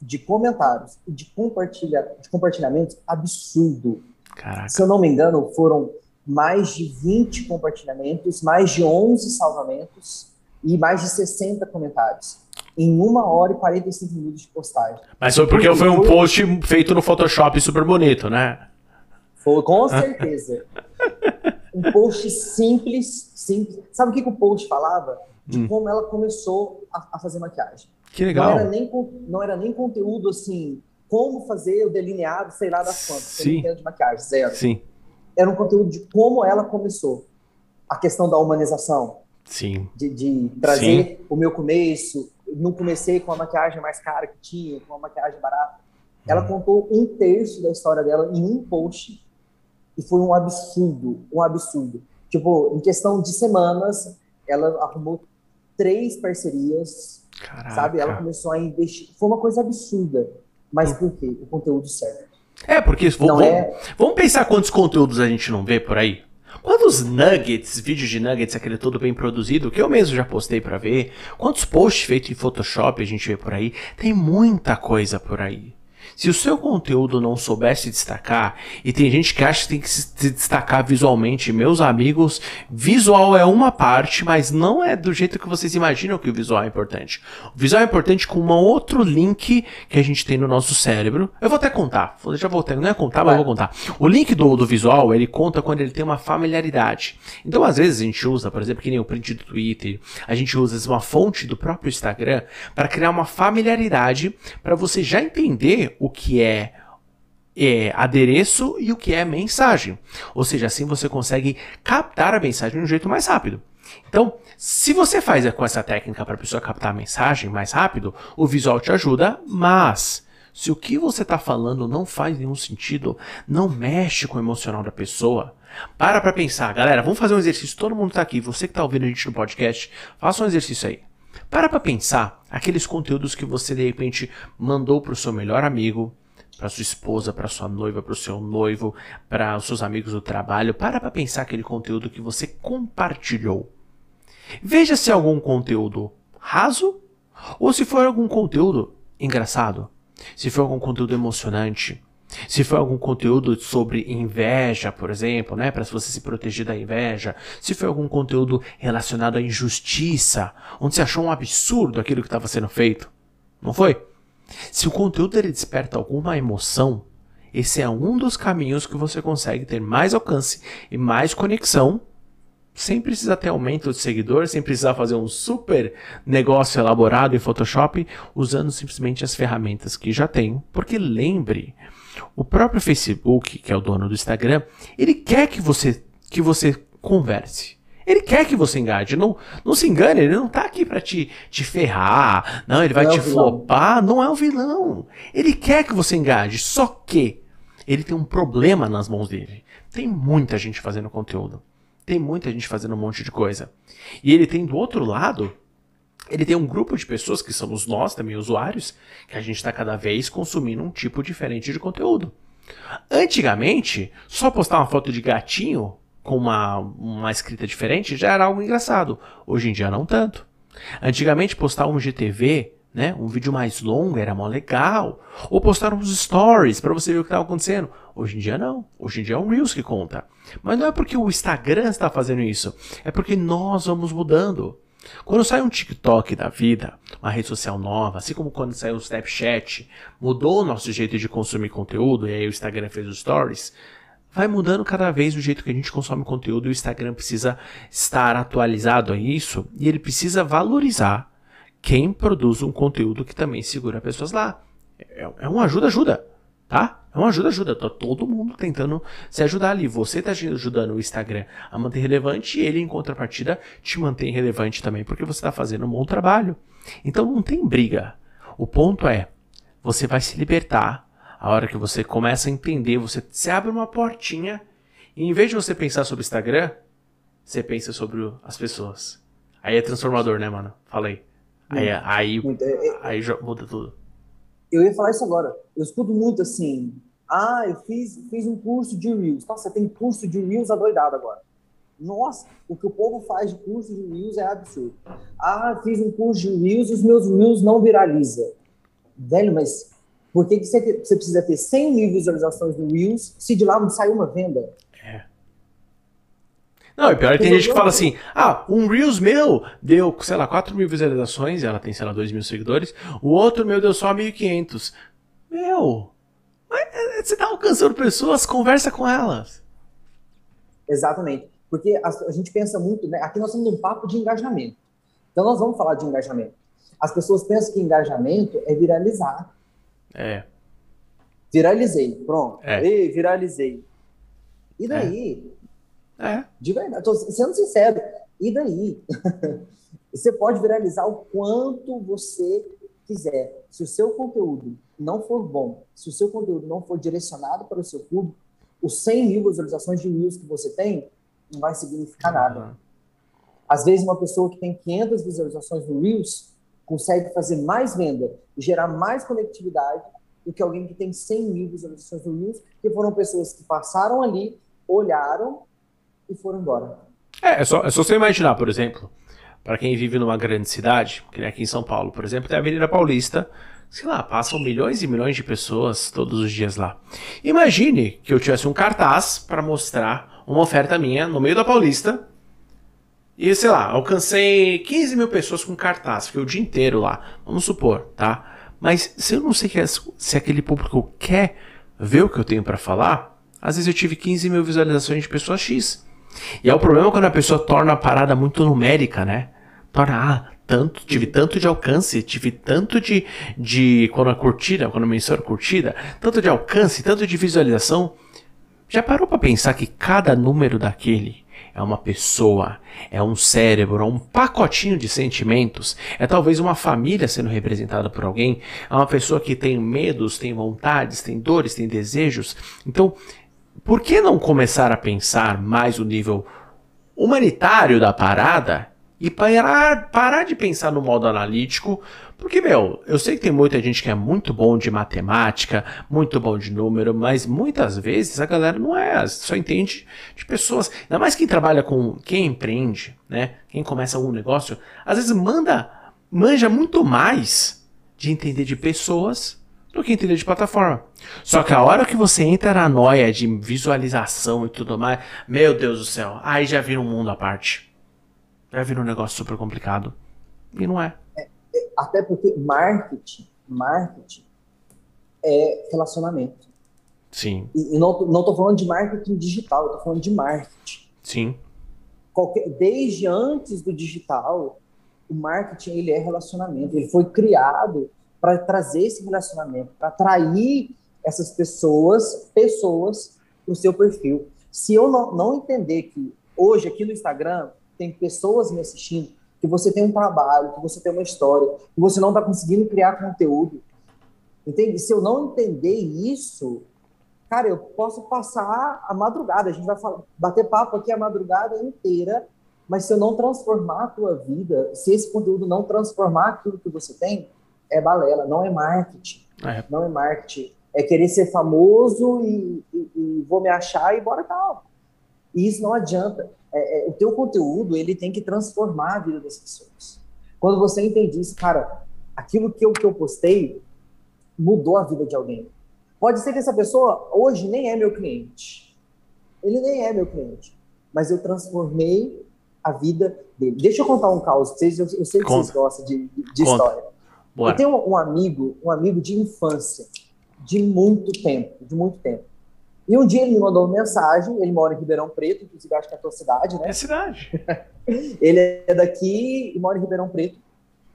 de comentários e de, compartilha, de compartilhamentos absurdo. Caraca. Se eu não me engano, foram mais de 20 compartilhamentos, mais de 11 salvamentos e mais de 60 comentários. Em uma hora e 45 minutos de postagem. Mas foi porque foi um post feito no Photoshop super bonito, né? Foi, com certeza. um post simples, simples. Sabe o que, que o post falava? De hum. como ela começou a, a fazer maquiagem. Que legal. Não era, nem, não era nem conteúdo assim, como fazer o delineado, sei lá das quantas. Sim. de maquiagem, zero. Sim. Era um conteúdo de como ela começou. A questão da humanização. Sim. De, de trazer Sim. o meu começo. Não comecei com a maquiagem mais cara que tinha, com a maquiagem barata. Ela hum. contou um terço da história dela em um post e foi um absurdo, um absurdo. Tipo, em questão de semanas, ela arrumou três parcerias, Caraca. sabe? Ela começou a investir. Foi uma coisa absurda. Mas por quê? O conteúdo certo. É, porque vamos, é... vamos pensar quantos conteúdos a gente não vê por aí. Quantos nuggets, vídeos de nuggets, aquele todo bem produzido, que eu mesmo já postei para ver. Quantos posts feitos em Photoshop a gente vê por aí. Tem muita coisa por aí. Se o seu conteúdo não soubesse destacar, e tem gente que acha que tem que se destacar visualmente, meus amigos, visual é uma parte, mas não é do jeito que vocês imaginam que o visual é importante. O visual é importante com um outro link que a gente tem no nosso cérebro. Eu vou até contar, já vou não é contar, mas eu vou contar. O link do, do visual, ele conta quando ele tem uma familiaridade. Então, às vezes a gente usa, por exemplo, que nem o print do Twitter, a gente usa uma fonte do próprio Instagram para criar uma familiaridade para você já entender o o que é, é adereço e o que é mensagem. Ou seja, assim você consegue captar a mensagem de um jeito mais rápido. Então, se você faz com essa técnica para a pessoa captar a mensagem mais rápido, o visual te ajuda, mas se o que você está falando não faz nenhum sentido, não mexe com o emocional da pessoa, para para pensar. Galera, vamos fazer um exercício. Todo mundo está aqui. Você que está ouvindo a gente no podcast, faça um exercício aí. Para para pensar aqueles conteúdos que você de repente mandou para o seu melhor amigo, para sua esposa, para sua noiva, para o seu noivo, para os seus amigos do trabalho. Para para pensar aquele conteúdo que você compartilhou. Veja se é algum conteúdo raso ou se for algum conteúdo engraçado, se for algum conteúdo emocionante, se for algum conteúdo sobre inveja, por exemplo, né, para você se proteger da inveja, se for algum conteúdo relacionado à injustiça, onde você achou um absurdo aquilo que estava sendo feito, não foi? Se o conteúdo ele desperta alguma emoção, esse é um dos caminhos que você consegue ter mais alcance e mais conexão, sem precisar ter aumento de seguidores, sem precisar fazer um super negócio elaborado em Photoshop, usando simplesmente as ferramentas que já tem. Porque lembre, o próprio Facebook, que é o dono do Instagram, ele quer que você, que você converse. Ele quer que você engaje. Não, não se engane, ele não está aqui para te, te ferrar. Não, ele vai não é te é flopar. Não é o vilão. Ele quer que você engaje. Só que ele tem um problema nas mãos dele. Tem muita gente fazendo conteúdo. Tem muita gente fazendo um monte de coisa. E ele tem do outro lado ele tem um grupo de pessoas que somos nós também, usuários, que a gente está cada vez consumindo um tipo diferente de conteúdo. Antigamente, só postar uma foto de gatinho com uma, uma escrita diferente já era algo engraçado. Hoje em dia não tanto. Antigamente postar um GTV, né, um vídeo mais longo era mó legal, ou postar uns stories para você ver o que estava acontecendo. Hoje em dia não. Hoje em dia é um Reels que conta. Mas não é porque o Instagram está fazendo isso, é porque nós vamos mudando. Quando sai um TikTok da vida, uma rede social nova, assim como quando saiu o Snapchat, mudou o nosso jeito de consumir conteúdo, e aí o Instagram fez os stories, vai mudando cada vez o jeito que a gente consome conteúdo e o Instagram precisa estar atualizado a isso e ele precisa valorizar quem produz um conteúdo que também segura pessoas lá. É, é uma ajuda-ajuda, tá? É uma ajuda-ajuda. Tá todo mundo tentando se ajudar ali. Você está ajudando o Instagram a manter relevante e ele, em contrapartida, te mantém relevante também, porque você está fazendo um bom trabalho. Então não tem briga. O ponto é, você vai se libertar a hora que você começa a entender, você se abre uma portinha e em vez de você pensar sobre o Instagram, você pensa sobre as pessoas. Aí é transformador, né, mano? Falei. Aí, aí, aí, aí muda tudo. Eu ia falar isso agora. Eu escuto muito assim. Ah, eu fiz, fiz um curso de Reels. Nossa, tem curso de Reels adoidado agora. Nossa, o que o povo faz de curso de Reels é absurdo. Ah, fiz um curso de Reels e os meus Reels não viralizam. velho, mas por que, que você, você precisa ter 100 mil visualizações no Reels se de lá não sai uma venda? Não, e pior é que tem gente que fala assim: ah, um Reels meu deu, sei lá, 4 mil visualizações, ela tem, sei lá, 2 mil seguidores, o outro meu deu só 1.500. Meu, é, você tá alcançando pessoas, conversa com elas. Exatamente. Porque a, a gente pensa muito, né? Aqui nós estamos num papo de engajamento. Então nós vamos falar de engajamento. As pessoas pensam que engajamento é viralizar. É. Viralizei, pronto. É. Ei, viralizei. E é. daí? É. De verdade, tô sendo sincero. E daí? você pode viralizar o quanto você quiser. Se o seu conteúdo não for bom, se o seu conteúdo não for direcionado para o seu público, os 100 mil visualizações de Reels que você tem não vai significar nada. Às vezes, uma pessoa que tem 500 visualizações no Reels consegue fazer mais venda e gerar mais conectividade do que alguém que tem 100 mil visualizações no Reels, que foram pessoas que passaram ali, olharam e foram embora. É, é só, é só você imaginar, por exemplo, para quem vive numa grande cidade, que nem aqui em São Paulo, por exemplo, tem a Avenida Paulista, sei lá, passam milhões e milhões de pessoas todos os dias lá. Imagine que eu tivesse um cartaz para mostrar uma oferta minha no meio da Paulista e, sei lá, alcancei 15 mil pessoas com cartaz, fiquei o dia inteiro lá, vamos supor, tá? Mas se eu não sei que, se aquele público quer ver o que eu tenho para falar, às vezes eu tive 15 mil visualizações de pessoas X. E é o problema quando a pessoa torna a parada muito numérica, né? Torna, ah, tanto, tive tanto de alcance, tive tanto de, de quando a curtida, quando menciona curtida, tanto de alcance, tanto de visualização. Já parou para pensar que cada número daquele é uma pessoa, é um cérebro, é um pacotinho de sentimentos, é talvez uma família sendo representada por alguém, é uma pessoa que tem medos, tem vontades, tem dores, tem desejos. Então, por que não começar a pensar mais o nível humanitário da parada e parar, parar de pensar no modo analítico, porque, meu, eu sei que tem muita gente que é muito bom de matemática, muito bom de número, mas muitas vezes a galera não é, só entende de pessoas. Ainda mais quem trabalha com, quem empreende, né? Quem começa algum negócio, às vezes manda, manja muito mais de entender de pessoas do que entender de plataforma. Só que a hora que você entra na noia de visualização e tudo mais, meu Deus do céu, aí já vira um mundo à parte vai vir um negócio super complicado. E não é. é, é até porque marketing, marketing é relacionamento. Sim. E, e não, não tô falando de marketing digital, eu tô falando de marketing. Sim. Qualquer, desde antes do digital, o marketing ele é relacionamento. Ele foi criado para trazer esse relacionamento, para atrair essas pessoas, pessoas para o seu perfil. Se eu não, não entender que hoje aqui no Instagram tem pessoas me assistindo, que você tem um trabalho, que você tem uma história, que você não está conseguindo criar conteúdo. Entende? Se eu não entender isso, cara, eu posso passar a madrugada, a gente vai falar, bater papo aqui a madrugada inteira, mas se eu não transformar a tua vida, se esse conteúdo não transformar aquilo que você tem, é balela, não é marketing. É. Não é marketing. É querer ser famoso e, e, e vou me achar e bora tal. E isso não adianta é, é, o teu conteúdo ele tem que transformar a vida das pessoas. Quando você entende isso, cara, aquilo que eu, que eu postei mudou a vida de alguém. Pode ser que essa pessoa hoje nem é meu cliente. Ele nem é meu cliente. Mas eu transformei a vida dele. Deixa eu contar um caos. Vocês, eu, eu sei que Conta. vocês gostam de, de história. Bora. Eu tenho um, amigo, um amigo de infância, de muito tempo, de muito tempo. E um dia ele me mandou uma mensagem, ele mora em Ribeirão Preto, inclusive acho que é a tua cidade, né? É cidade. ele é daqui e mora em Ribeirão Preto,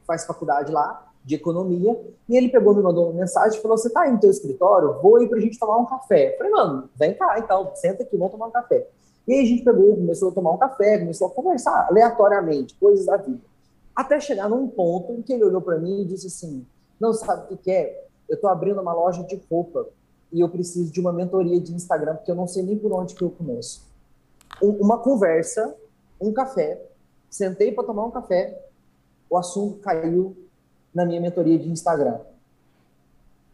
faz faculdade lá, de economia, e ele pegou, me mandou uma mensagem e falou, você tá aí no teu escritório? Vou ir pra gente tomar um café. Eu falei, mano, vem cá então, senta aqui, vamos tomar um café. E aí a gente pegou, começou a tomar um café, começou a conversar aleatoriamente, coisas da vida. Até chegar num ponto em que ele olhou para mim e disse assim, não sabe o que, que é? Eu tô abrindo uma loja de roupa e eu preciso de uma mentoria de Instagram, porque eu não sei nem por onde que eu começo. uma conversa, um café, sentei para tomar um café, o assunto caiu na minha mentoria de Instagram.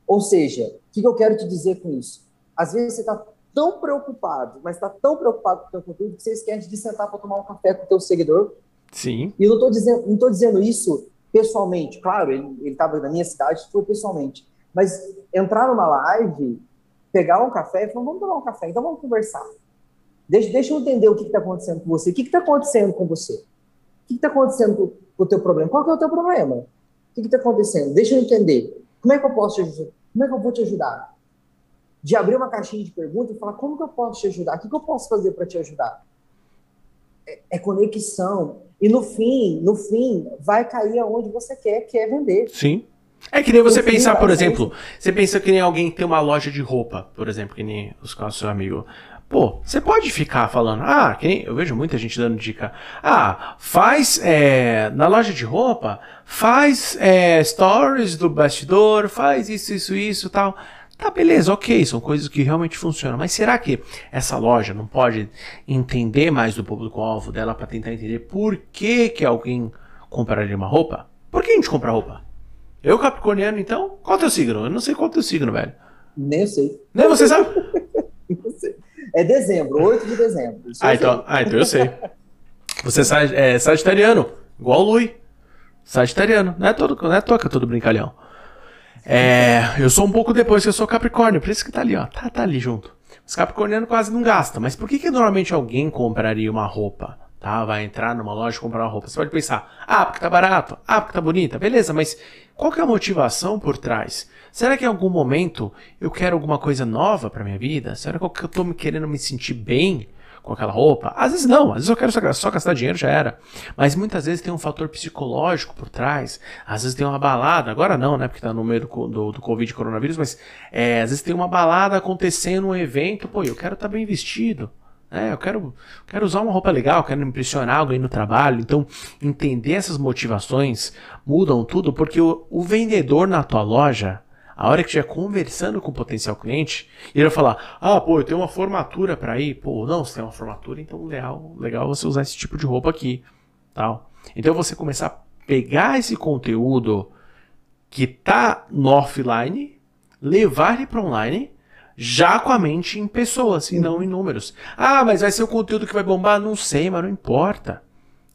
Ou seja, o que, que eu quero te dizer com isso? Às vezes você está tão preocupado, mas está tão preocupado com o teu conteúdo que você esquece de sentar para tomar um café com o teu seguidor. Sim. E não estou dizendo, dizendo isso pessoalmente, claro, ele estava na minha cidade, foi pessoalmente, mas entrar numa live, pegar um café e falar, vamos tomar um café, então vamos conversar. Deixa, deixa eu entender o que está acontecendo com você. O que está acontecendo com você? O que está acontecendo com, o teu problema? Qual é o teu problema? O que está acontecendo? Deixa eu entender. Como é que eu posso te ajudar? Como é que eu vou te ajudar? De abrir uma caixinha de perguntas e falar, como que eu posso te ajudar? O que, que eu posso fazer para te ajudar? É, conexão. E no fim, no fim, vai cair aonde você quer, que é vender. Sim. É que nem você pensar, por exemplo, você pensa que nem alguém tem uma loja de roupa, por exemplo, que nem os nossos amigos. Pô, você pode ficar falando, ah, quem, eu vejo muita gente dando dica. Ah, faz é, na loja de roupa, faz é, stories do bastidor, faz isso, isso, isso tal. Tá, beleza, ok, são coisas que realmente funcionam. Mas será que essa loja não pode entender mais do público-alvo dela para tentar entender por que, que alguém compraria uma roupa? Por que a gente compra roupa? Eu, Capricorniano, então? Qual é o teu signo? Eu não sei qual é o teu signo, velho. Nem sei. Nem você sabe? não sei. É dezembro, 8 de dezembro. Ah então, ah, então eu sei. Você é, é sagitariano, igual o Lui. Sagitariano. Não é, todo, não é toca todo brincalhão. É, eu sou um pouco depois que eu sou Capricórnio, por isso que tá ali, ó. Tá, tá ali junto. Os Capricorniano quase não gasta. Mas por que, que normalmente alguém compraria uma roupa? Tá? Vai entrar numa loja e comprar uma roupa. Você pode pensar, ah, porque tá barato, ah, porque tá bonita, beleza, mas qual que é a motivação por trás? Será que em algum momento eu quero alguma coisa nova para minha vida? Será que eu tô querendo me sentir bem com aquela roupa? Às vezes não, às vezes eu quero só, só gastar dinheiro, já era. Mas muitas vezes tem um fator psicológico por trás. Às vezes tem uma balada, agora não, né? Porque tá no meio do, do, do Covid coronavírus, mas é, às vezes tem uma balada acontecendo, um evento, pô, eu quero estar tá bem vestido. É, eu quero, quero usar uma roupa legal, quero impressionar alguém no trabalho. Então, entender essas motivações mudam tudo, porque o, o vendedor na tua loja, a hora que estiver conversando com o potencial cliente, ele vai falar: Ah, pô, eu tenho uma formatura para ir. Pô, não, você tem uma formatura, então legal, legal você usar esse tipo de roupa aqui. tal. Então você começar a pegar esse conteúdo que tá no offline, levar ele para online, já com a mente em pessoas e não em números. Ah, mas vai ser o conteúdo que vai bombar? Não sei, mas não importa.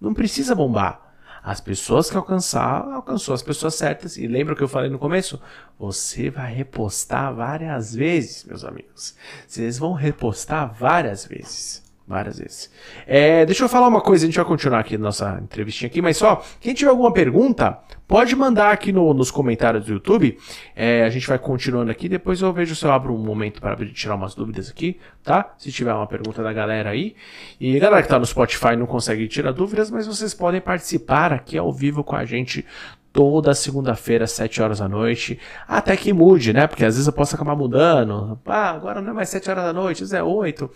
Não precisa bombar. As pessoas que alcançar, alcançou as pessoas certas. E lembra o que eu falei no começo? Você vai repostar várias vezes, meus amigos. Vocês vão repostar várias vezes. Várias vezes. É, deixa eu falar uma coisa, a gente vai continuar aqui nossa entrevistinha aqui, mas só, quem tiver alguma pergunta, pode mandar aqui no, nos comentários do YouTube. É, a gente vai continuando aqui, depois eu vejo se eu abro um momento para tirar umas dúvidas aqui, tá? Se tiver uma pergunta da galera aí. E galera que tá no Spotify não consegue tirar dúvidas, mas vocês podem participar aqui ao vivo com a gente toda segunda-feira, às 7 horas da noite, até que mude, né? Porque às vezes eu posso acabar mudando. Ah, agora não é mais 7 horas da noite, é 8.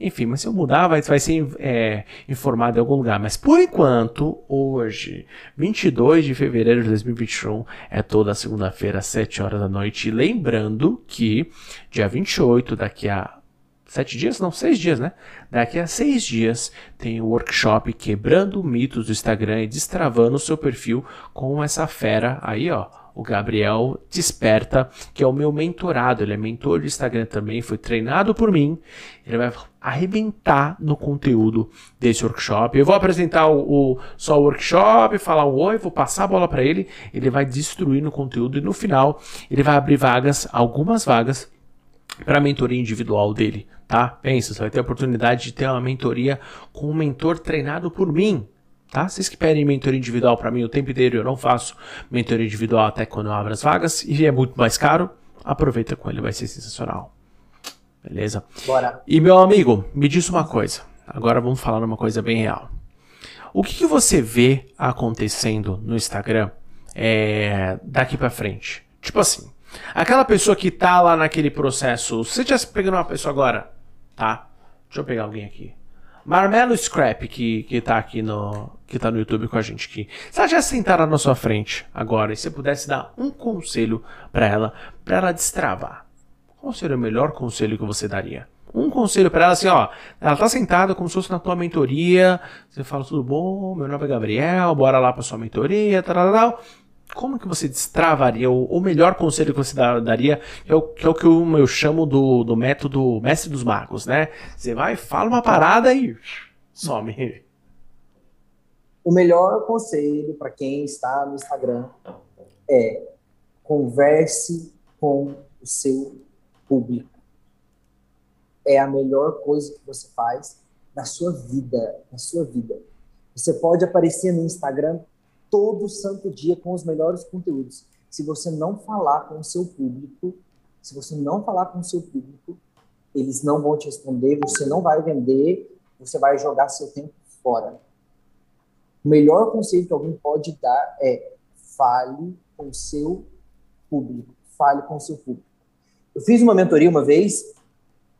Enfim, mas se eu mudar, vai, vai ser é, informado em algum lugar. Mas por enquanto, hoje, 22 de fevereiro de 2021, é toda segunda-feira, às 7 horas da noite. E lembrando que dia 28, daqui a sete dias? Não, seis dias, né? Daqui a seis dias tem o workshop Quebrando Mitos do Instagram e Destravando o seu perfil com essa fera aí, ó o Gabriel Desperta, que é o meu mentorado. Ele é mentor de Instagram também, foi treinado por mim. Ele vai arrebentar no conteúdo desse workshop. Eu vou apresentar o, o só o workshop, falar um oi, vou passar a bola para ele. Ele vai destruir no conteúdo e no final ele vai abrir vagas, algumas vagas para a mentoria individual dele, tá? Pensa, você vai ter a oportunidade de ter uma mentoria com um mentor treinado por mim, Tá? Vocês que pedem mentoria individual para mim o tempo inteiro, eu não faço mentoria individual até quando eu abro as vagas e é muito mais caro. Aproveita com ele, vai ser sensacional. Beleza? Bora. E meu amigo, me diz uma coisa. Agora vamos falar uma coisa bem real. O que, que você vê acontecendo no Instagram é, daqui para frente? Tipo assim, aquela pessoa que tá lá naquele processo. Se você estivesse pegando uma pessoa agora, tá? Deixa eu pegar alguém aqui. Marmelo Scrap, que, que tá aqui no. que tá no YouTube com a gente aqui. Se ela já sentar na sua frente agora e você pudesse dar um conselho para ela, para ela destravar, qual seria o melhor conselho que você daria? Um conselho para ela assim, ó, ela tá sentada como se fosse na tua mentoria, você fala tudo bom, meu nome é Gabriel, bora lá para sua mentoria, tal, tal, tal como que você destravaria, o, melhor conselho que você daria, é o, que é o que eu, eu chamo do, do método mestre dos magos, né? Você vai, fala uma parada e some. O melhor conselho para quem está no Instagram é converse com o seu público. É a melhor coisa que você faz na sua vida, na sua vida. Você pode aparecer no Instagram todo santo dia com os melhores conteúdos. Se você não falar com o seu público, se você não falar com o seu público, eles não vão te responder, você não vai vender, você vai jogar seu tempo fora. O melhor conselho que alguém pode dar é fale com o seu público. Fale com o seu público. Eu fiz uma mentoria uma vez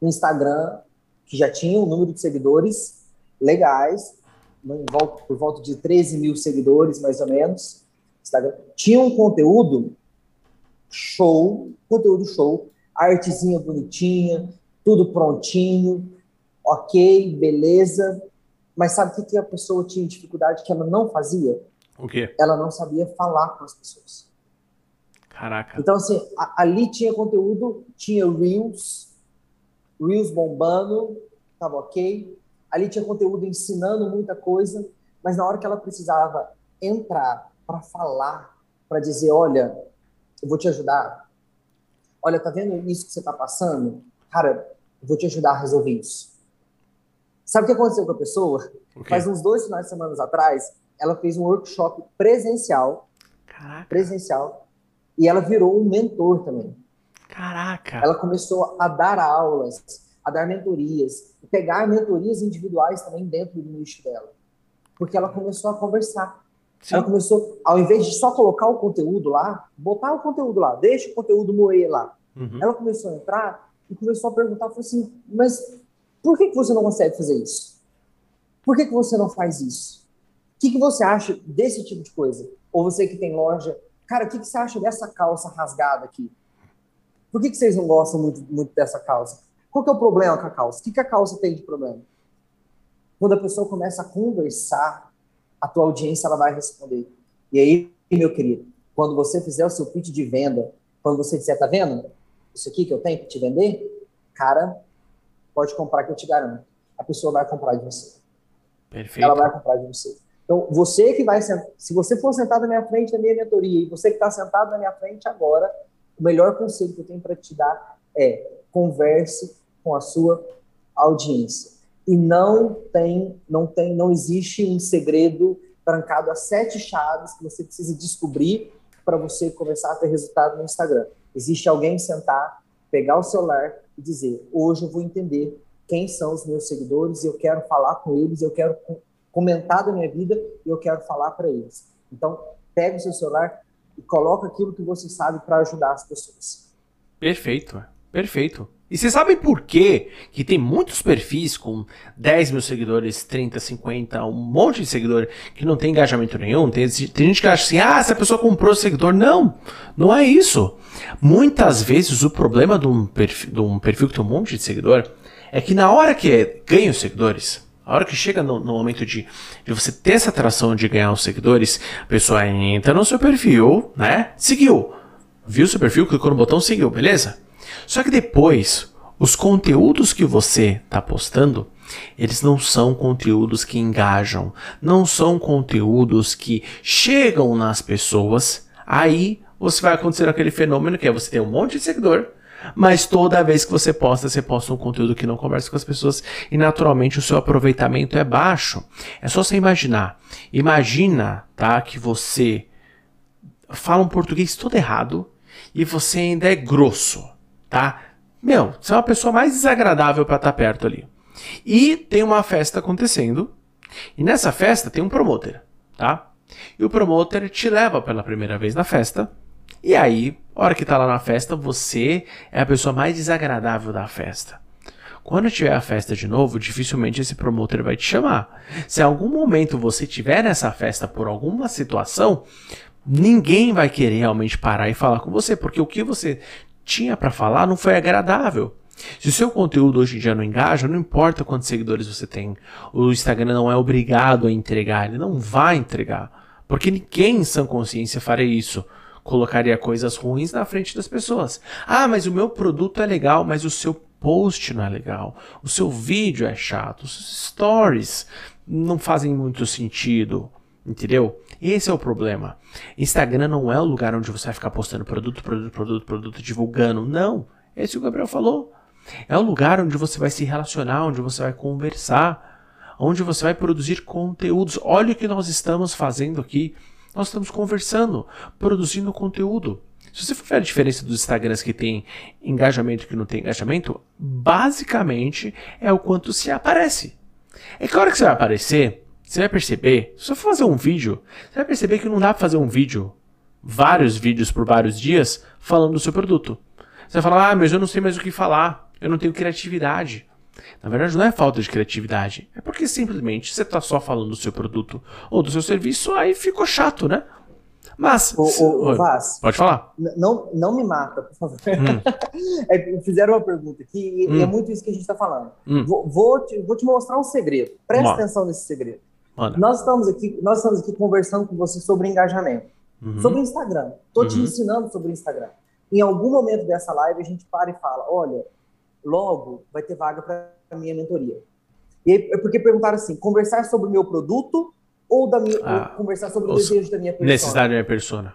no Instagram que já tinha um número de seguidores legais, por volta de 13 mil seguidores, mais ou menos. Instagram. Tinha um conteúdo show, conteúdo show, artezinha bonitinha, tudo prontinho, ok, beleza. Mas sabe o que, que a pessoa tinha dificuldade que ela não fazia? O quê? Ela não sabia falar com as pessoas. Caraca. Então, assim, a, ali tinha conteúdo, tinha Reels, Reels bombando, tava ok. Ali tinha conteúdo ensinando muita coisa, mas na hora que ela precisava entrar para falar, para dizer, olha, eu vou te ajudar. Olha, tá vendo isso que você tá passando? Cara, eu vou te ajudar a resolver isso. Sabe o que aconteceu com a pessoa? Okay. Faz uns dois finais de semana atrás, ela fez um workshop presencial. Caraca. Presencial. E ela virou um mentor também. Caraca. Ela começou a dar aulas, a dar mentorias, pegar mentorias individuais também dentro do nicho dela. Porque ela começou a conversar. Sim. Ela começou, ao invés de só colocar o conteúdo lá, botar o conteúdo lá, deixa o conteúdo moer lá. Uhum. Ela começou a entrar e começou a perguntar, falou assim, mas por que, que você não consegue fazer isso? Por que, que você não faz isso? O que, que você acha desse tipo de coisa? Ou você que tem loja, cara, o que, que você acha dessa calça rasgada aqui? Por que, que vocês não gostam muito, muito dessa calça? Qual que é o problema com a calça? O que, que a calça tem de problema? Quando a pessoa começa a conversar, a tua audiência ela vai responder. E aí, meu querido, quando você fizer o seu pitch de venda, quando você disser, tá vendo? Isso aqui que eu tenho para te vender, cara, pode comprar que eu te garanto. A pessoa vai comprar de você. Perfeito. Ela vai comprar de você. Então, você que vai, se você for sentado na minha frente na minha mentoria e você que está sentado na minha frente agora, o melhor conselho que eu tenho para te dar é converse com a sua audiência. E não tem, não tem, não existe um segredo trancado a sete chaves que você precisa descobrir para você começar a ter resultado no Instagram. Existe alguém sentar, pegar o celular e dizer: hoje eu vou entender quem são os meus seguidores, eu quero falar com eles, eu quero comentar da minha vida e eu quero falar para eles. Então, pega o seu celular e coloca aquilo que você sabe para ajudar as pessoas. Perfeito, perfeito. E você sabe por quê? Que tem muitos perfis com 10 mil seguidores, 30, 50, um monte de seguidor que não tem engajamento nenhum. Tem, tem gente que acha assim, ah, essa pessoa comprou seguidor. Não, não é isso. Muitas vezes o problema de um perfil, de um perfil que tem um monte de seguidor é que na hora que ganha os seguidores, a hora que chega no, no, momento de, de você ter essa atração de ganhar os seguidores, a pessoa entra no seu perfil, né? Seguiu. Viu seu perfil, clicou no botão, seguiu, beleza? Só que depois, os conteúdos que você está postando, eles não são conteúdos que engajam, não são conteúdos que chegam nas pessoas. Aí você vai acontecer aquele fenômeno que é você ter um monte de seguidor, mas toda vez que você posta, você posta um conteúdo que não conversa com as pessoas e naturalmente o seu aproveitamento é baixo. É só você imaginar. Imagina, tá, que você fala um português todo errado e você ainda é grosso tá? Meu, você é uma pessoa mais desagradável para estar tá perto ali. E tem uma festa acontecendo, e nessa festa tem um promoter, tá? E o promoter te leva pela primeira vez na festa, e aí, a hora que tá lá na festa, você é a pessoa mais desagradável da festa. Quando tiver a festa de novo, dificilmente esse promotor vai te chamar. Se em algum momento você tiver nessa festa por alguma situação, ninguém vai querer realmente parar e falar com você, porque o que você tinha para falar não foi agradável. Se o seu conteúdo hoje em dia não engaja, não importa quantos seguidores você tem, o Instagram não é obrigado a entregar, ele não vai entregar. Porque ninguém em sã consciência faria isso. Colocaria coisas ruins na frente das pessoas. Ah, mas o meu produto é legal, mas o seu post não é legal. O seu vídeo é chato. Os stories não fazem muito sentido. Entendeu? Esse é o problema. Instagram não é o lugar onde você vai ficar postando produto, produto, produto, produto, divulgando. Não. Esse o Gabriel falou. É o lugar onde você vai se relacionar, onde você vai conversar, onde você vai produzir conteúdos. Olha o que nós estamos fazendo aqui. Nós estamos conversando, produzindo conteúdo. Se você for ver a diferença dos Instagrams que tem engajamento e que não tem engajamento, basicamente é o quanto se aparece. É que hora que você vai aparecer, você vai perceber, se você for fazer um vídeo, você vai perceber que não dá para fazer um vídeo, vários vídeos por vários dias, falando do seu produto. Você vai falar, ah, mas eu não sei mais o que falar, eu não tenho criatividade. Na verdade, não é falta de criatividade, é porque simplesmente você está só falando do seu produto ou do seu serviço, aí ficou chato, né? Mas. O, o, o Vaz, pode falar. Não, não me mata, por favor. Hum. É, fizeram uma pergunta aqui e é hum. é muito isso que a gente está falando. Hum. Vou, vou, te, vou te mostrar um segredo. Presta atenção nesse segredo. Nós estamos aqui, nós estamos aqui conversando com você sobre engajamento, uhum. sobre Instagram. Estou uhum. te ensinando sobre Instagram. Em algum momento dessa live a gente para e fala, olha, logo vai ter vaga para minha mentoria. E aí, é porque perguntaram assim, conversar sobre o meu produto ou da minha, ah, conversar sobre o desejo da minha persona? Necessidade da minha persona.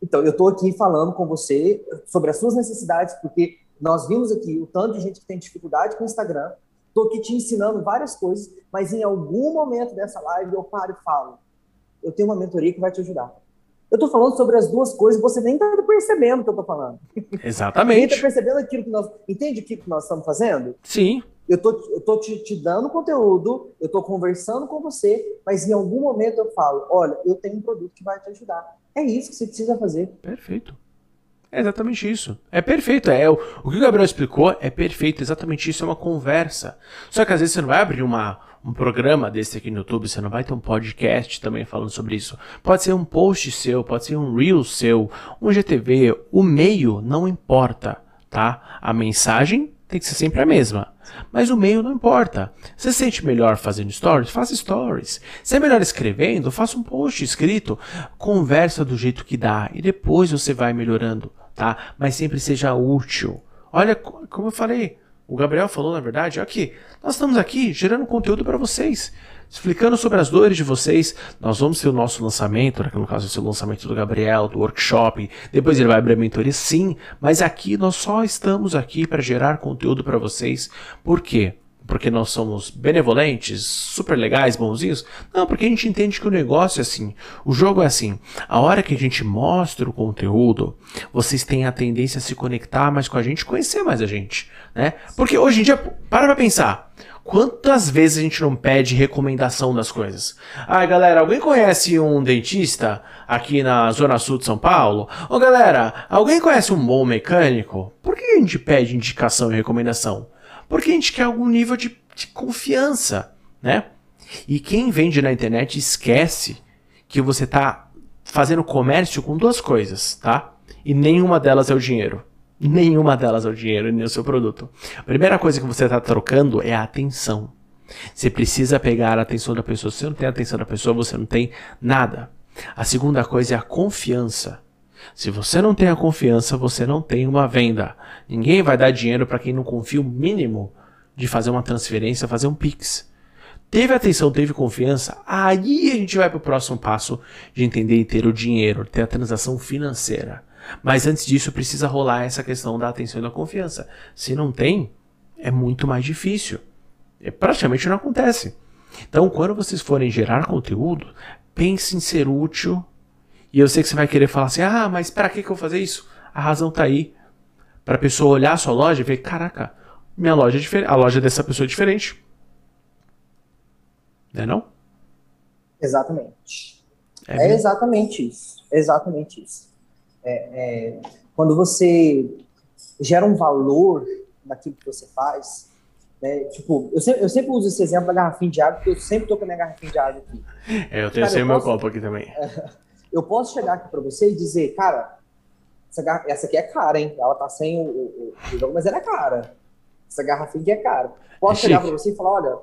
Então, eu estou aqui falando com você sobre as suas necessidades, porque nós vimos aqui o tanto de gente que tem dificuldade com o Instagram. Estou aqui te ensinando várias coisas, mas em algum momento dessa live eu paro e falo: eu tenho uma mentoria que vai te ajudar. Eu estou falando sobre as duas coisas, você nem está percebendo o que eu estou falando. Exatamente. nem está percebendo aquilo que nós. Entende o que nós estamos fazendo? Sim eu tô, eu tô te, te dando conteúdo, eu tô conversando com você, mas em algum momento eu falo, olha, eu tenho um produto que vai te ajudar. É isso que você precisa fazer. Perfeito. É exatamente isso. É perfeito. É o, o que o Gabriel explicou é perfeito. Exatamente isso. É uma conversa. Só que às vezes você não vai abrir uma, um programa desse aqui no YouTube, você não vai ter um podcast também falando sobre isso. Pode ser um post seu, pode ser um reel seu, um GTV. O meio não importa, tá? A mensagem tem que ser sempre a mesma. Mas o meio não importa. Você se sente melhor fazendo stories? Faça stories. Se é melhor escrevendo, faça um post escrito. Conversa do jeito que dá e depois você vai melhorando, tá? Mas sempre seja útil. Olha, como eu falei, o Gabriel falou na verdade, aqui, nós estamos aqui gerando conteúdo para vocês explicando sobre as dores de vocês. Nós vamos ter o nosso lançamento, né, no caso vai ser o lançamento do Gabriel, do workshop, depois ele vai abrir a mentoria, sim, mas aqui nós só estamos aqui para gerar conteúdo para vocês. Por quê? Porque nós somos benevolentes, super legais, bonzinhos? Não, porque a gente entende que o negócio é assim. O jogo é assim. A hora que a gente mostra o conteúdo, vocês têm a tendência a se conectar mais com a gente, conhecer mais a gente, né? Porque hoje em dia, para pra pensar. Quantas vezes a gente não pede recomendação das coisas? Ah, galera, alguém conhece um dentista aqui na Zona Sul de São Paulo? Ô, galera, alguém conhece um bom mecânico? Por que a gente pede indicação e recomendação? Porque a gente quer algum nível de, de confiança, né? E quem vende na internet esquece que você está fazendo comércio com duas coisas, tá? E nenhuma delas é o dinheiro. Nenhuma delas é o dinheiro nem o seu produto. A primeira coisa que você está trocando é a atenção. Você precisa pegar a atenção da pessoa. Se você não tem a atenção da pessoa, você não tem nada. A segunda coisa é a confiança. Se você não tem a confiança, você não tem uma venda. Ninguém vai dar dinheiro para quem não confia o mínimo de fazer uma transferência, fazer um Pix. Teve atenção, teve confiança, aí a gente vai para o próximo passo de entender e ter o dinheiro, ter a transação financeira. Mas antes disso precisa rolar essa questão da atenção e da confiança. Se não tem, é muito mais difícil. É, praticamente não acontece. Então, quando vocês forem gerar conteúdo, pense em ser útil. E eu sei que você vai querer falar assim: ah, mas para que, que eu vou fazer isso? A razão está aí. Para a pessoa olhar a sua loja e ver: caraca, minha loja é diferente, a loja dessa pessoa é diferente. Não é não? Exatamente. É, é exatamente isso. Exatamente isso. É, é, quando você gera um valor naquilo que você faz, né? Tipo, eu sempre, eu sempre uso esse exemplo da garrafinha de água, porque eu sempre tô com a minha garrafinha de água aqui. É, eu tenho sempre o meu copo aqui também. eu posso chegar aqui para você e dizer, cara, essa, essa aqui é cara, hein? Ela tá sem o, o, o jogo, mas ela é cara. Essa garrafinha aqui é cara. Posso é chegar para você e falar, olha,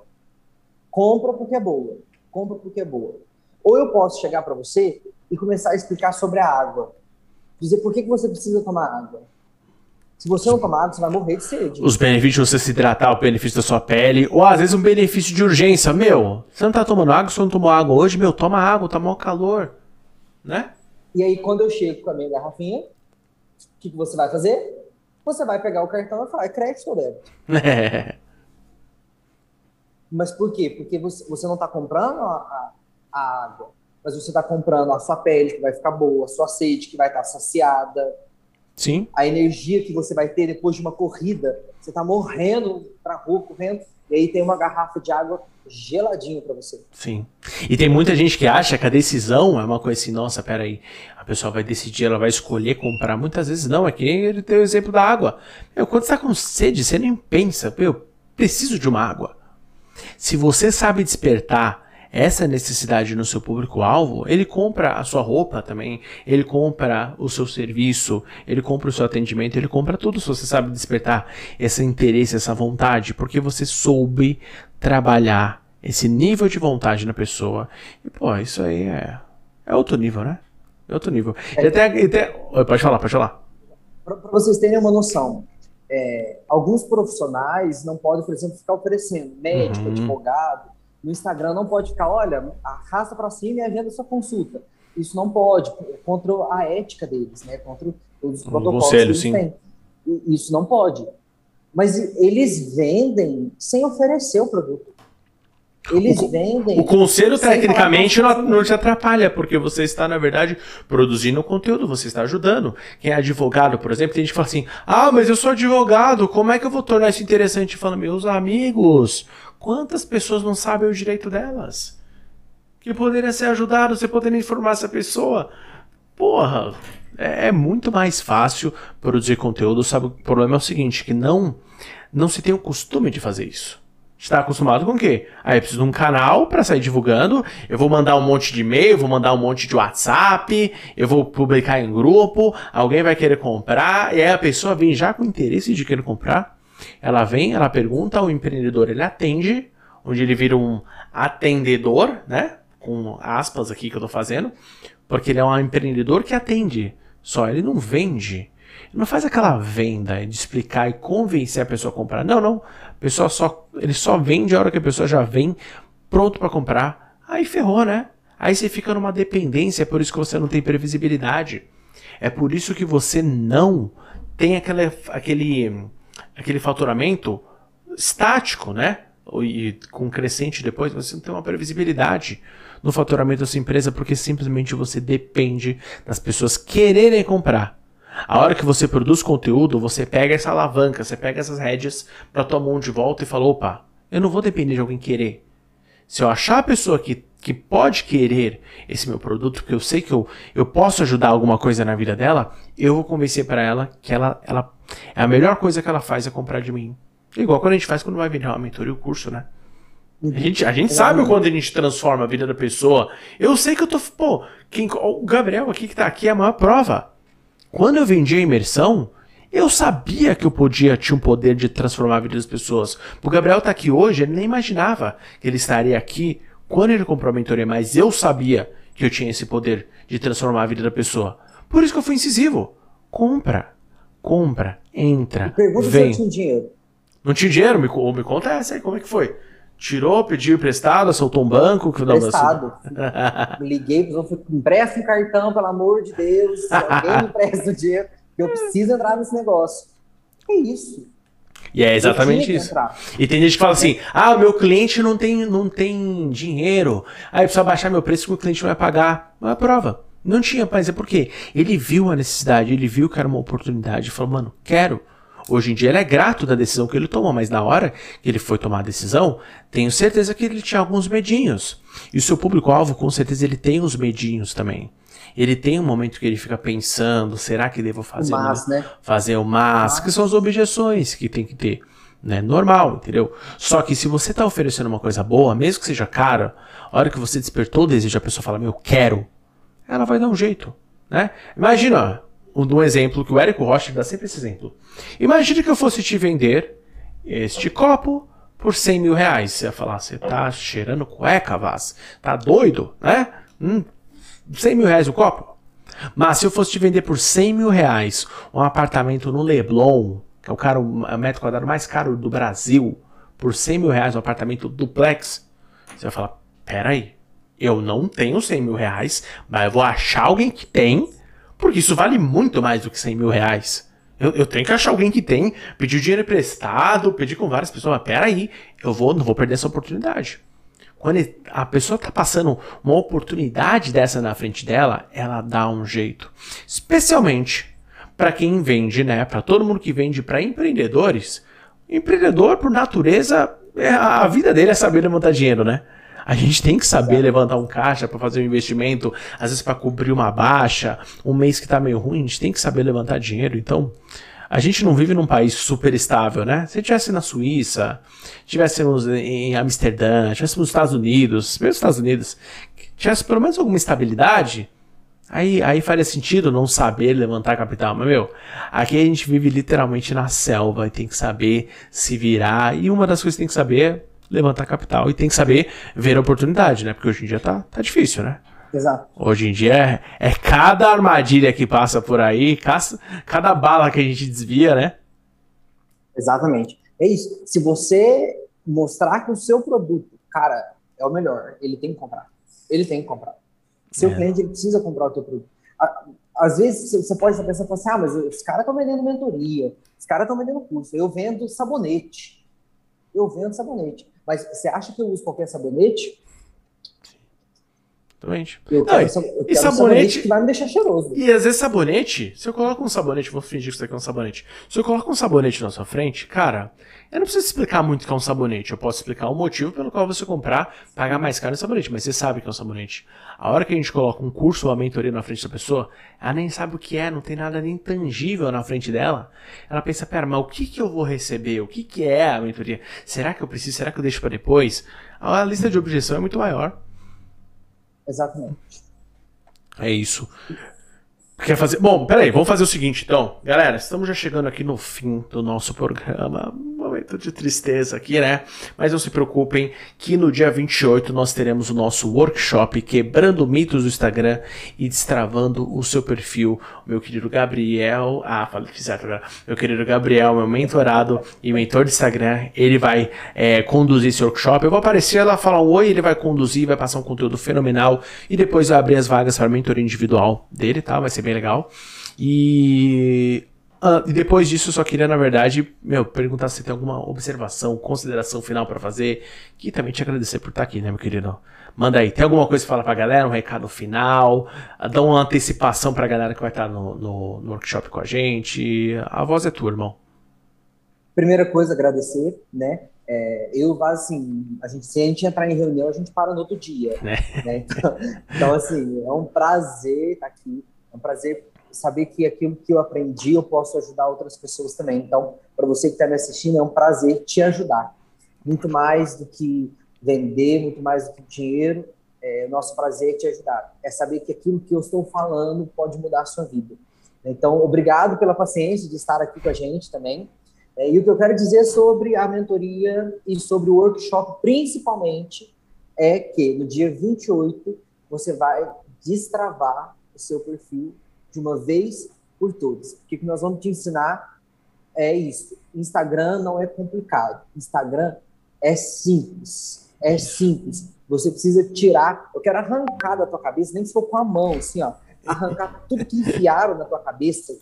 compra porque é boa. Compra porque é boa. Ou eu posso chegar para você e começar a explicar sobre a água dizer por que, que você precisa tomar água. Se você não tomar água, você vai morrer de sede. Os benefícios de você se hidratar, o benefício da sua pele, ou às vezes um benefício de urgência. Meu, você não tá tomando água, você não tomou água hoje, meu, toma água, tá maior calor. Né? E aí, quando eu chego com a minha garrafinha, o que, que você vai fazer? Você vai pegar o cartão e falar, é crédito ou débito? É. Mas por quê? Porque você, você não está comprando a, a, a, água, mas você está comprando a sua pele, que vai ficar boa, a sua sede, que vai estar tá saciada. Sim. A energia que você vai ter depois de uma corrida. Você está morrendo para rua, correndo, e aí tem uma garrafa de água geladinho para você. Sim. E tem muita gente que acha que a decisão é uma coisa assim, nossa, peraí, a pessoa vai decidir, ela vai escolher comprar. Muitas vezes não, é que ele tem o exemplo da água. Meu, quando você tá com sede, você nem pensa, eu preciso de uma água. Se você sabe despertar essa necessidade no seu público-alvo, ele compra a sua roupa também, ele compra o seu serviço, ele compra o seu atendimento, ele compra tudo se você sabe despertar esse interesse, essa vontade, porque você soube trabalhar esse nível de vontade na pessoa. E, pô, isso aí é, é outro nível, né? É outro nível. É, e até, até... Pode falar, pode falar. Para vocês terem uma noção, é, alguns profissionais não podem, por exemplo, ficar oferecendo, médico, uhum. advogado, no Instagram não pode ficar, olha, arrasta para cima e agenda sua consulta. Isso não pode, é contra a ética deles, né? Contra os protocolos conselho, que eles sim. têm. Isso não pode. Mas eles vendem sem oferecer o produto. Eles vendem. O conselho, tecnicamente, não, não te atrapalha, porque você está, na verdade, produzindo conteúdo, você está ajudando. Quem é advogado, por exemplo, tem gente que fala assim: ah, mas eu sou advogado, como é que eu vou tornar isso interessante? Fala, meus amigos, quantas pessoas não sabem o direito delas? Que poderia ser ajudado, você poderia informar essa pessoa. Porra, é, é muito mais fácil produzir conteúdo, sabe? O problema é o seguinte, que não, não se tem o costume de fazer isso está acostumado com o quê? Aí eu preciso de um canal para sair divulgando, eu vou mandar um monte de e-mail, vou mandar um monte de WhatsApp, eu vou publicar em grupo, alguém vai querer comprar, e aí a pessoa vem já com interesse de querer comprar. Ela vem, ela pergunta ao empreendedor, ele atende, onde ele vira um atendedor, né? Com aspas aqui que eu tô fazendo, porque ele é um empreendedor que atende, só ele não vende. Ele não faz aquela venda de explicar e convencer a pessoa a comprar. Não, não. A pessoa só, ele só vende a hora que a pessoa já vem pronto para comprar. Aí ferrou, né? Aí você fica numa dependência, é por isso que você não tem previsibilidade. É por isso que você não tem aquele, aquele, aquele faturamento estático, né? E com crescente depois, você não tem uma previsibilidade no faturamento da sua empresa porque simplesmente você depende das pessoas quererem comprar. A hora que você produz conteúdo, você pega essa alavanca, você pega essas rédeas para tua mão de volta e fala: opa, eu não vou depender de alguém querer. Se eu achar a pessoa que, que pode querer esse meu produto, porque eu sei que eu, eu posso ajudar alguma coisa na vida dela, eu vou convencer para ela que ela, ela é a melhor coisa que ela faz é comprar de mim. Igual quando a gente faz quando vai vender uma mentoria o curso, né? A gente, a gente sabe quando a gente transforma a vida da pessoa. Eu sei que eu tô. Pô, quem, o Gabriel aqui que tá aqui é a maior prova. Quando eu vendi a imersão, eu sabia que eu podia tinha um poder de transformar a vida das pessoas. O Gabriel está aqui hoje, ele nem imaginava que ele estaria aqui quando ele comprou a mentoria, mas eu sabia que eu tinha esse poder de transformar a vida da pessoa. Por isso que eu fui incisivo. Compra, compra, entra, pergunta vem. se eu tinha dinheiro. Não tinha dinheiro? Me, me conta essa aí, como é que foi? Tirou, pediu emprestado, soltou um banco? Que emprestado. Liguei, empresta um cartão, pelo amor de Deus. Alguém me empresta o dinheiro, eu preciso entrar nesse negócio. É isso. E é exatamente isso. E tem gente que fala assim: ah, o meu cliente não tem, não tem dinheiro. Aí precisa baixar meu preço que o cliente não vai pagar. Não é prova. Não tinha, mas é porque ele viu a necessidade, ele viu que era uma oportunidade e falou, mano, quero. Hoje em dia ele é grato da decisão que ele tomou, mas na hora que ele foi tomar a decisão, tenho certeza que ele tinha alguns medinhos. E o seu público-alvo, com certeza, ele tem os medinhos também. Ele tem um momento que ele fica pensando, será que devo fazer o mas, né? fazer o mas, mas, que são as objeções que tem que ter. Né? Normal, entendeu? Só que se você está oferecendo uma coisa boa, mesmo que seja cara, a hora que você despertou o desejo, a pessoa fala, meu, quero, ela vai dar um jeito. Né? Imagina, um exemplo que o Érico Rocha dá sempre esse exemplo. Imagine que eu fosse te vender este copo por 100 mil reais. Você ia falar, você tá cheirando cueca, Vaz? Tá doido, né? Hum, 100 mil reais o copo? Mas se eu fosse te vender por 100 mil reais um apartamento no Leblon, que é o, cara, o metro quadrado mais caro do Brasil, por 100 mil reais um apartamento duplex, você vai falar, peraí, eu não tenho 100 mil reais, mas eu vou achar alguém que tem, porque isso vale muito mais do que 100 mil reais. Eu, eu tenho que achar alguém que tem, pedir dinheiro emprestado, pedir com várias pessoas, mas peraí, eu vou, não vou perder essa oportunidade. Quando a pessoa está passando uma oportunidade dessa na frente dela, ela dá um jeito. Especialmente para quem vende, né? Para todo mundo que vende para empreendedores. Empreendedor, por natureza, é, a vida dele é saber levantar dinheiro, né? A gente tem que saber levantar um caixa para fazer um investimento, às vezes para cobrir uma baixa, um mês que está meio ruim, a gente tem que saber levantar dinheiro. Então, a gente não vive num país super estável, né? Se estivesse na Suíça, estivéssemos em Amsterdã, estivéssemos nos Estados Unidos, mesmo nos Estados Unidos, tivesse pelo menos alguma estabilidade, aí, aí faria sentido não saber levantar capital. Mas, meu, aqui a gente vive literalmente na selva e tem que saber se virar. E uma das coisas que tem que saber é levantar capital e tem que saber ver a oportunidade, né? Porque hoje em dia tá, tá difícil, né? Exato. Hoje em dia é, é cada armadilha que passa por aí, cada, cada bala que a gente desvia, né? Exatamente. É isso. Se você mostrar que o seu produto, cara, é o melhor, ele tem que comprar. Ele tem que comprar. Seu é. cliente ele precisa comprar o teu produto. Às vezes você pode estar pensando assim, ah, mas os caras estão vendendo mentoria, os caras estão vendendo curso, eu vendo sabonete. Eu vendo sabonete. Mas você acha que eu uso qualquer sabonete? Exatamente. Eu quero, não, eu e sabonete, sabonete, que vai me deixar cheiroso. E às vezes sabonete, se eu coloco um sabonete, vou fingir que isso aqui é um sabonete. Se eu coloco um sabonete na sua frente, cara, eu não preciso explicar muito que é um sabonete. Eu posso explicar o motivo pelo qual você comprar, pagar mais caro no sabonete, mas você sabe que é um sabonete. A hora que a gente coloca um curso ou uma mentoria na frente da pessoa, ela nem sabe o que é, não tem nada nem tangível na frente dela. Ela pensa, pera, mas o que, que eu vou receber? O que, que é a mentoria? Será que eu preciso? Será que eu deixo para depois? A lista de objeção é muito maior. Exatamente. É isso. Quer fazer? Bom, peraí, vamos fazer o seguinte então. Galera, estamos já chegando aqui no fim do nosso programa momento de tristeza aqui, né? Mas não se preocupem que no dia 28 nós teremos o nosso workshop Quebrando Mitos do Instagram e Destravando o Seu Perfil. Meu querido Gabriel, ah, falei agora. Meu querido Gabriel, meu mentorado e mentor de Instagram, ele vai é, conduzir esse workshop. Eu vou aparecer lá, falar um oi, ele vai conduzir, vai passar um conteúdo fenomenal e depois vai abrir as vagas para mentoria individual dele, tá? Vai ser bem legal. E Uh, e depois disso, eu só queria, na verdade, meu, perguntar se tem alguma observação, consideração final para fazer. Que também te agradecer por estar aqui, né, meu querido? Manda aí, tem alguma coisa pra falar pra galera, um recado final? Uh, dá uma antecipação pra galera que vai estar no, no, no, workshop com a gente. A voz é tua, irmão. Primeira coisa, agradecer, né? É, eu, assim, a gente, se a gente entrar em reunião, a gente para no outro dia. É. Né? Então, então, assim, é um prazer estar aqui. É um prazer saber que aquilo que eu aprendi eu posso ajudar outras pessoas também. Então, para você que está me assistindo, é um prazer te ajudar. Muito mais do que vender, muito mais do que dinheiro, é, nosso prazer é te ajudar. É saber que aquilo que eu estou falando pode mudar a sua vida. Então, obrigado pela paciência de estar aqui com a gente também. É, e o que eu quero dizer sobre a mentoria e sobre o workshop, principalmente, é que no dia 28 você vai destravar o seu perfil de uma vez por todas. O que nós vamos te ensinar é isso. Instagram não é complicado. Instagram é simples. É simples. Você precisa tirar. Eu quero arrancar da tua cabeça, nem se for com a mão, assim, ó. Arrancar tudo que enfiaram na tua cabeça,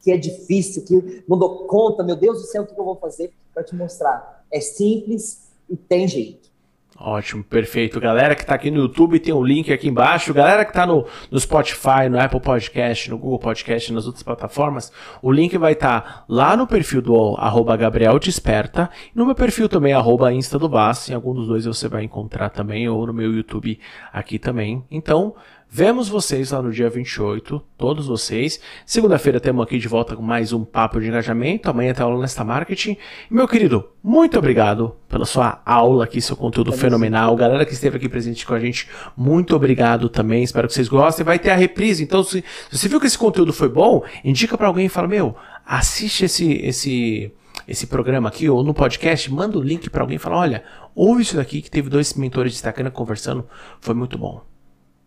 que é difícil, que não dou conta, meu Deus do céu, o que eu vou fazer para te mostrar? É simples e tem jeito. Ótimo, perfeito. Galera que está aqui no YouTube, tem um link aqui embaixo. Galera que está no, no Spotify, no Apple Podcast, no Google Podcast nas outras plataformas, o link vai estar tá lá no perfil do arroba Gabriel Desperta e no meu perfil também, arroba Insta do Bass. Em algum dos dois você vai encontrar também, ou no meu YouTube aqui também. Então, Vemos vocês lá no dia 28, todos vocês. Segunda-feira temos aqui de volta com mais um papo de engajamento. Amanhã tem aula nesta marketing. E, meu querido, muito obrigado pela sua aula aqui, seu conteúdo fenomenal. Galera que esteve aqui presente com a gente, muito obrigado também. Espero que vocês gostem. Vai ter a reprise. Então, se, se você viu que esse conteúdo foi bom, indica para alguém e fala: Meu, assiste esse, esse, esse programa aqui ou no podcast, manda o link para alguém e fala: Olha, ouve isso daqui que teve dois mentores de Instagram conversando, foi muito bom.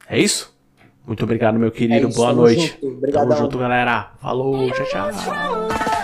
É isso? Muito obrigado, meu querido. É isso, Boa noite. junto. Obrigadão. Tamo junto, galera. Falou, tchau, tchau.